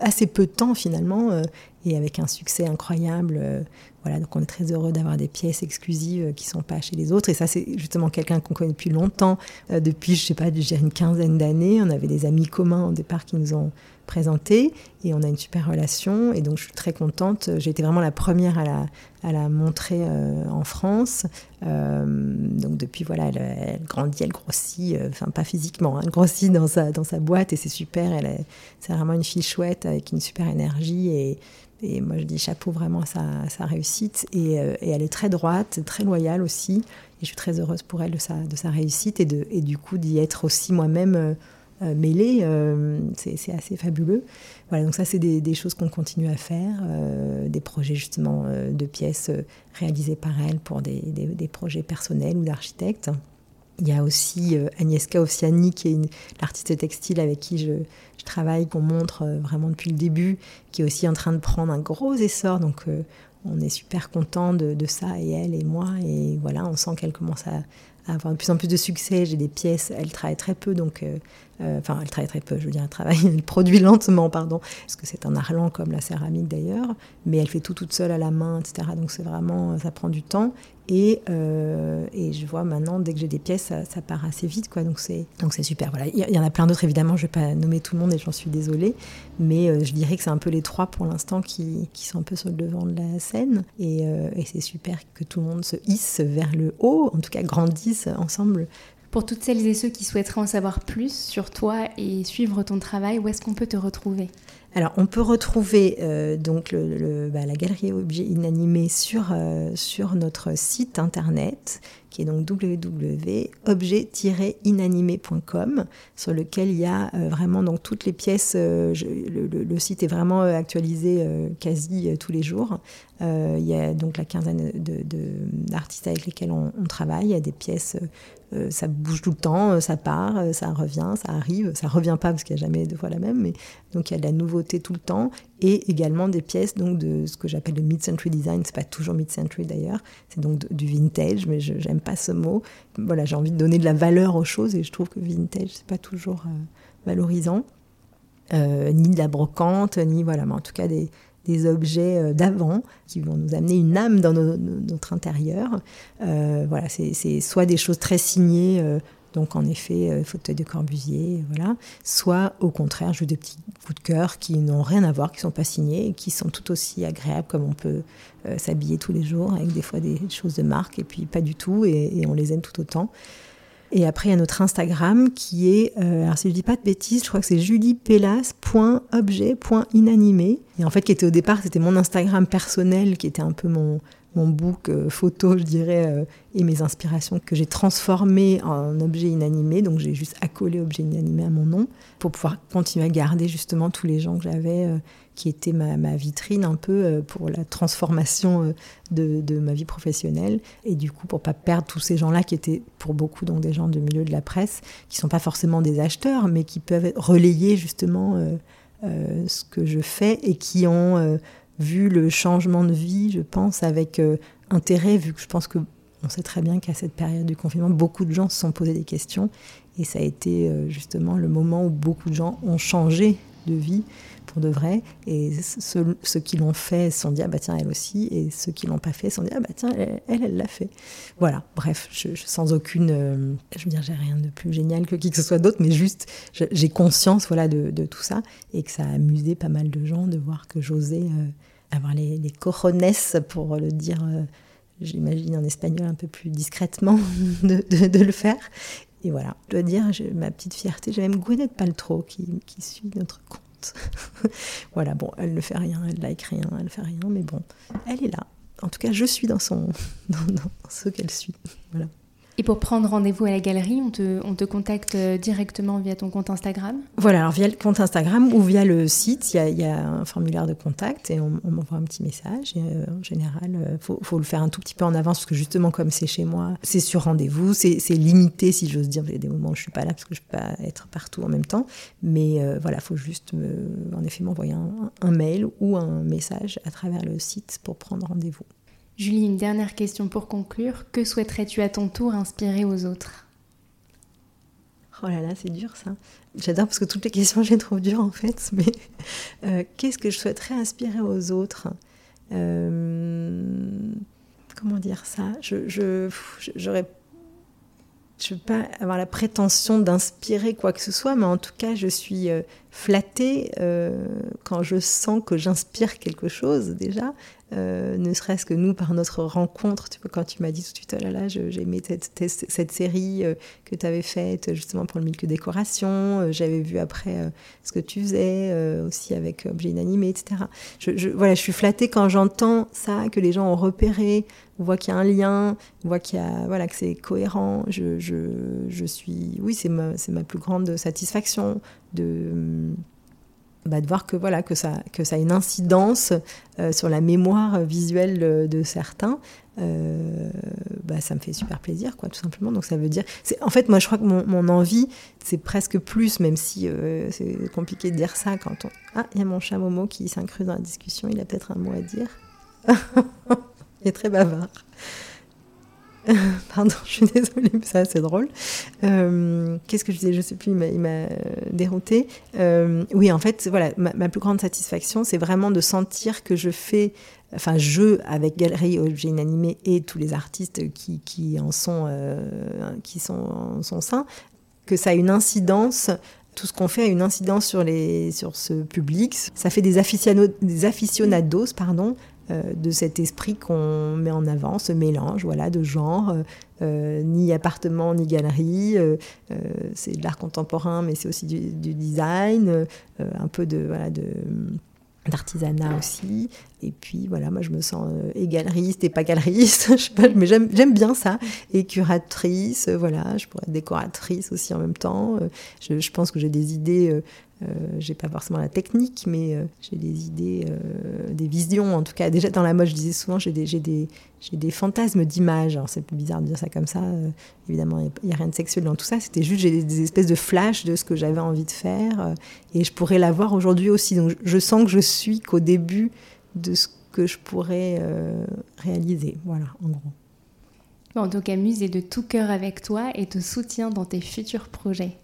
assez peu de temps finalement et avec un succès incroyable voilà, donc on est très heureux d'avoir des pièces exclusives qui sont pas chez les autres. Et ça, c'est justement quelqu'un qu'on connaît depuis longtemps. Euh, depuis, je sais pas, une quinzaine d'années. On avait des amis communs au départ qui nous ont présenté et on a une super relation. Et donc, je suis très contente. J'ai été vraiment la première à la, à la montrer euh, en France. Euh, donc, depuis, voilà, elle, grandit, elle grossit. Enfin, pas physiquement, hein, elle grossit dans sa, dans sa boîte et c'est super. Elle c'est vraiment une fille chouette avec une super énergie et et moi, je dis chapeau vraiment à sa, réussite. Euh, et, elle est très droite, très loyale aussi. Et je suis très heureuse pour elle de sa, de sa réussite et, de, et du coup d'y être aussi moi-même euh, euh, mêlée. c'est assez fabuleux. Voilà, donc ça, c'est des, choses qu'on continue à faire. des projets justement de pièces réalisées par elle pour des, des projets personnels ou d'architectes. Il y a aussi euh, Agnieszka Ossiani, qui est l'artiste textile avec qui je, travaille, qu'on montre euh, vraiment depuis le début, qui est aussi en train de prendre un gros essor. Donc, euh, on est super content de, ça, et elle et moi. Et voilà, on sent qu'elle commence à, avoir de plus en plus de succès. J'ai des pièces, elle travaille très peu, donc Enfin, elle travaille très peu, je veux dire, elle travaille, elle produit lentement, pardon, parce que c'est un art lent comme la céramique d'ailleurs, mais elle fait tout toute seule à la main, etc. Donc c'est vraiment, ça prend du temps. Et, euh, et, je vois maintenant, dès que j'ai des pièces, ça, part assez vite. Quoi. Donc c'est super. Voilà. Il y, en a plein d'autres, évidemment. Je ne vais pas nommer tout le monde et j'en suis désolée. Mais euh, je dirais que c'est un peu les trois pour l'instant qui, qui, sont un peu sur le devant de la scène. Et, euh, et c'est super que tout le monde se hisse vers le haut, en tout cas grandisse ensemble. Pour toutes celles et ceux qui souhaiteraient en savoir plus sur toi et suivre ton travail, où est-ce qu'on peut te retrouver? Alors, on peut retrouver euh, donc bah, la galerie objets inanimés euh, sur notre site internet qui est donc www.objet-inanimé.com sur lequel il y a euh, vraiment donc toutes les pièces. le, site est vraiment actualisé quasi tous les jours. il y a donc la quinzaine d'artistes avec lesquels on, travaille. Il y a des pièces euh, ça bouge tout le temps, euh, ça part, euh, ça revient, ça arrive, ça revient pas parce qu'il n'y a jamais deux fois la même, mais donc il y a de la nouveauté tout le temps et également des pièces donc de ce que j'appelle le mid-century design. C'est pas toujours mid-century d'ailleurs, c'est donc du vintage, mais je pas ce mot. Voilà, j'ai envie de donner de la valeur aux choses et je trouve que vintage c'est pas toujours valorisant, ni de la brocante, ni voilà, mais en tout cas des des objets euh, d'avant qui vont nous amener une âme dans notre intérieur. Euh, voilà, c'est soit des choses très signées, euh, donc en effet fauteuil de Corbusier, voilà, soit au contraire je des petits coups de cœur qui n'ont rien à voir, qui sont pas signés qui sont tout aussi agréables comme on peut s'habiller tous les jours avec des fois des choses de marque et puis pas du tout et, on les aime tout autant. Et après, il y a notre Instagram qui est, euh, alors si je dis pas de bêtises, je crois que c'est juliepellas.objet.inanimé. Et en fait, qui était au départ, c'était mon Instagram personnel, qui était un peu mon, mon book euh, photo, je dirais, euh, et mes inspirations que j'ai transformées en objet inanimé. Donc j'ai juste accolé objet inanimé à mon nom pour pouvoir continuer à garder justement tous les gens que j'avais, euh, qui étaient ma, vitrine un peu pour la transformation de, de, ma vie professionnelle. Et du coup, pour pas perdre tous ces gens-là qui étaient pour beaucoup donc des gens du milieu de la presse, qui sont pas forcément des acheteurs, mais qui peuvent relayer justement ce que je fais et qui ont vu le changement de vie, je pense, avec euh, intérêt, vu que je pense que on sait très bien qu'à cette période du confinement, beaucoup de gens se sont posés des questions. Et ça a été euh, justement le moment où beaucoup de gens ont changé de vie pour de vrai. Et ceux, qui l'ont fait se sont dit, ah bah tiens, elle aussi. Et ceux qui l'ont pas fait se sont dit, ah bah tiens, elle, elle l'a fait. Voilà, bref, sans aucune. Euh, je veux dire, j'ai rien de plus génial que qui que ce soit d'autre, mais juste, j'ai conscience voilà, de, de, tout ça. Et que ça a amusé pas mal de gens de voir que j'osais avoir les, les cojones, pour le dire, euh, j'imagine en espagnol un peu plus discrètement, de, le faire. Et voilà, je dois dire, ma petite fierté, j'ai même Gwyneth Paltrow qui, qui suit notre compte. voilà, bon, elle ne fait rien, elle like rien, elle fait rien, mais bon, elle est là. En tout cas, je suis dans, son, dans, dans ce qu'elle suit. Voilà. Et pour prendre rendez-vous à la galerie, on te, on te, contacte euh, directement via ton compte Instagram? Voilà, alors via le compte Instagram ou via le site, il y a, un formulaire de contact et on, m'envoie un petit message. Euh, en général, il euh, faut, le faire un tout petit peu en avance parce que justement, comme c'est chez moi, c'est sur rendez-vous, c'est limité si j'ose dire. Il y a des moments où je suis pas là parce que je peux pas être partout en même temps. Mais voilà, il faut juste, en effet, m'envoyer un mail ou un message à travers le site pour prendre rendez-vous. Julie, une dernière question pour conclure. Que souhaiterais-tu à ton tour inspirer aux autres? Oh là là, c'est dur ça. J'adore parce que toutes les questions, je les trouve dures en fait. Mais euh, qu'est-ce que je souhaiterais inspirer aux autres? Euh, Comment dire ça? Je je je ne veux pas avoir la prétention d'inspirer quoi que ce soit, mais en tout cas, je suis euh, flattée quand je sens que j'inspire quelque chose déjà, euh, ne serait-ce que nous par notre rencontre, tu vois, quand tu m'as dit tout de suite, oh là là, j'ai aimé cette, série euh, que tu avais faite justement pour le milieu décoration, euh, j'avais vu après ce que tu faisais aussi avec Objet Inanimé, etc. Je, voilà, je suis flattée quand j'entends ça, que les gens ont repéré, on voit qu'il y a un lien, on voit qu'il y a, voilà, que c'est cohérent. Je, je, je, suis, oui, c'est ma, ma plus grande satisfaction de bah, de voir que voilà que ça que ça a une incidence euh, sur la mémoire visuelle de certains euh, bah, ça me fait super plaisir quoi tout simplement. Donc ça veut dire en fait moi je crois que mon, mon envie c'est presque plus même si euh, c'est compliqué de dire ça quand on ah il y a mon chat Momo qui s'incruse dans la discussion il a peut-être un mot à dire. Il est très bavard Pardon, je suis désolée, mais ça c'est drôle. Euh, qu'est-ce que je disais? Je ne sais plus, il m'a dérouté. Euh, oui, en fait, voilà, ma, plus grande satisfaction, c'est vraiment de sentir que je fais, enfin, je, avec Galerie Objet Inanimé et tous les artistes qui, en sont, euh, qui sont en son que ça a une incidence tout ce qu'on fait a une incidence sur, les, sur ce public. Ça fait des, aficionados, des aficionados pardon, de cet esprit qu'on met en avant, ce mélange voilà, de genres, euh, euh, ni appartement ni galerie. c'est de l'art contemporain, mais c'est aussi du, design, un peu de, voilà, de d'artisanat aussi. Et puis voilà, moi je me sens et pas galeriste, sais pas, mais j'aime bien ça. Et curatrice, voilà, je pourrais être décoratrice aussi en même temps. Je pense que j'ai des idées euh, j'ai pas forcément la technique, mais euh, j'ai des idées, euh, des visions. En tout cas, déjà dans la mode, je disais souvent, j'ai des, fantasmes d'images. Alors c'est bizarre de dire ça comme ça. évidemment, il n'y a, rien de sexuel dans tout ça. C'était juste, j'ai des, espèces de flashs de ce que j'avais envie de faire. et je pourrais l'avoir aujourd'hui aussi. Donc je sens que je suis qu'au début de ce que je pourrais réaliser. Voilà, en gros. Bon, donc Amuse est de tout cœur avec toi et te soutient dans tes futurs projets.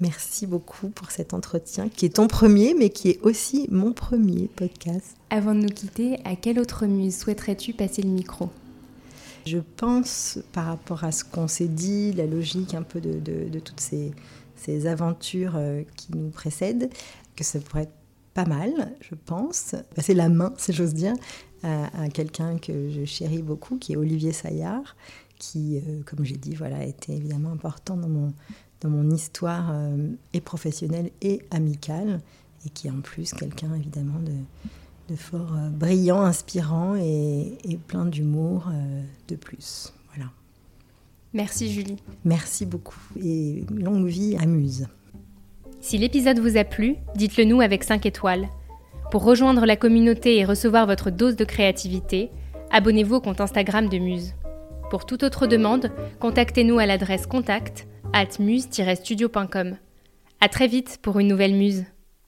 Merci beaucoup pour cet entretien qui est ton premier, mais qui est aussi mon premier podcast. Avant de nous quitter, à quelle autre muse souhaiterais-tu passer le micro? Je pense, par rapport à ce qu'on s'est dit, la logique un peu de, toutes ces, aventures euh, qui nous précèdent, que ça pourrait être pas mal, je pense, passer la main, si j'ose dire, à, quelqu'un que je chéris beaucoup, qui est Olivier Saillard, qui, euh, comme j'ai dit, voilà, a été évidemment important dans mon, dans mon histoire euh, et professionnelle et amicale, et qui est en plus quelqu'un évidemment de, de fort euh, brillant, inspirant et, plein d'humour euh, de plus. Voilà. Merci Julie. Merci beaucoup et longue vie amuse. Si l'épisode vous a plu, dites-le nous avec 5 étoiles. Pour rejoindre la communauté et recevoir votre dose de créativité, abonnez-vous au compte Instagram de Muse. Pour toute autre demande, contactez-nous à l'adresse contact at muse-studio.com. À très vite pour une nouvelle muse.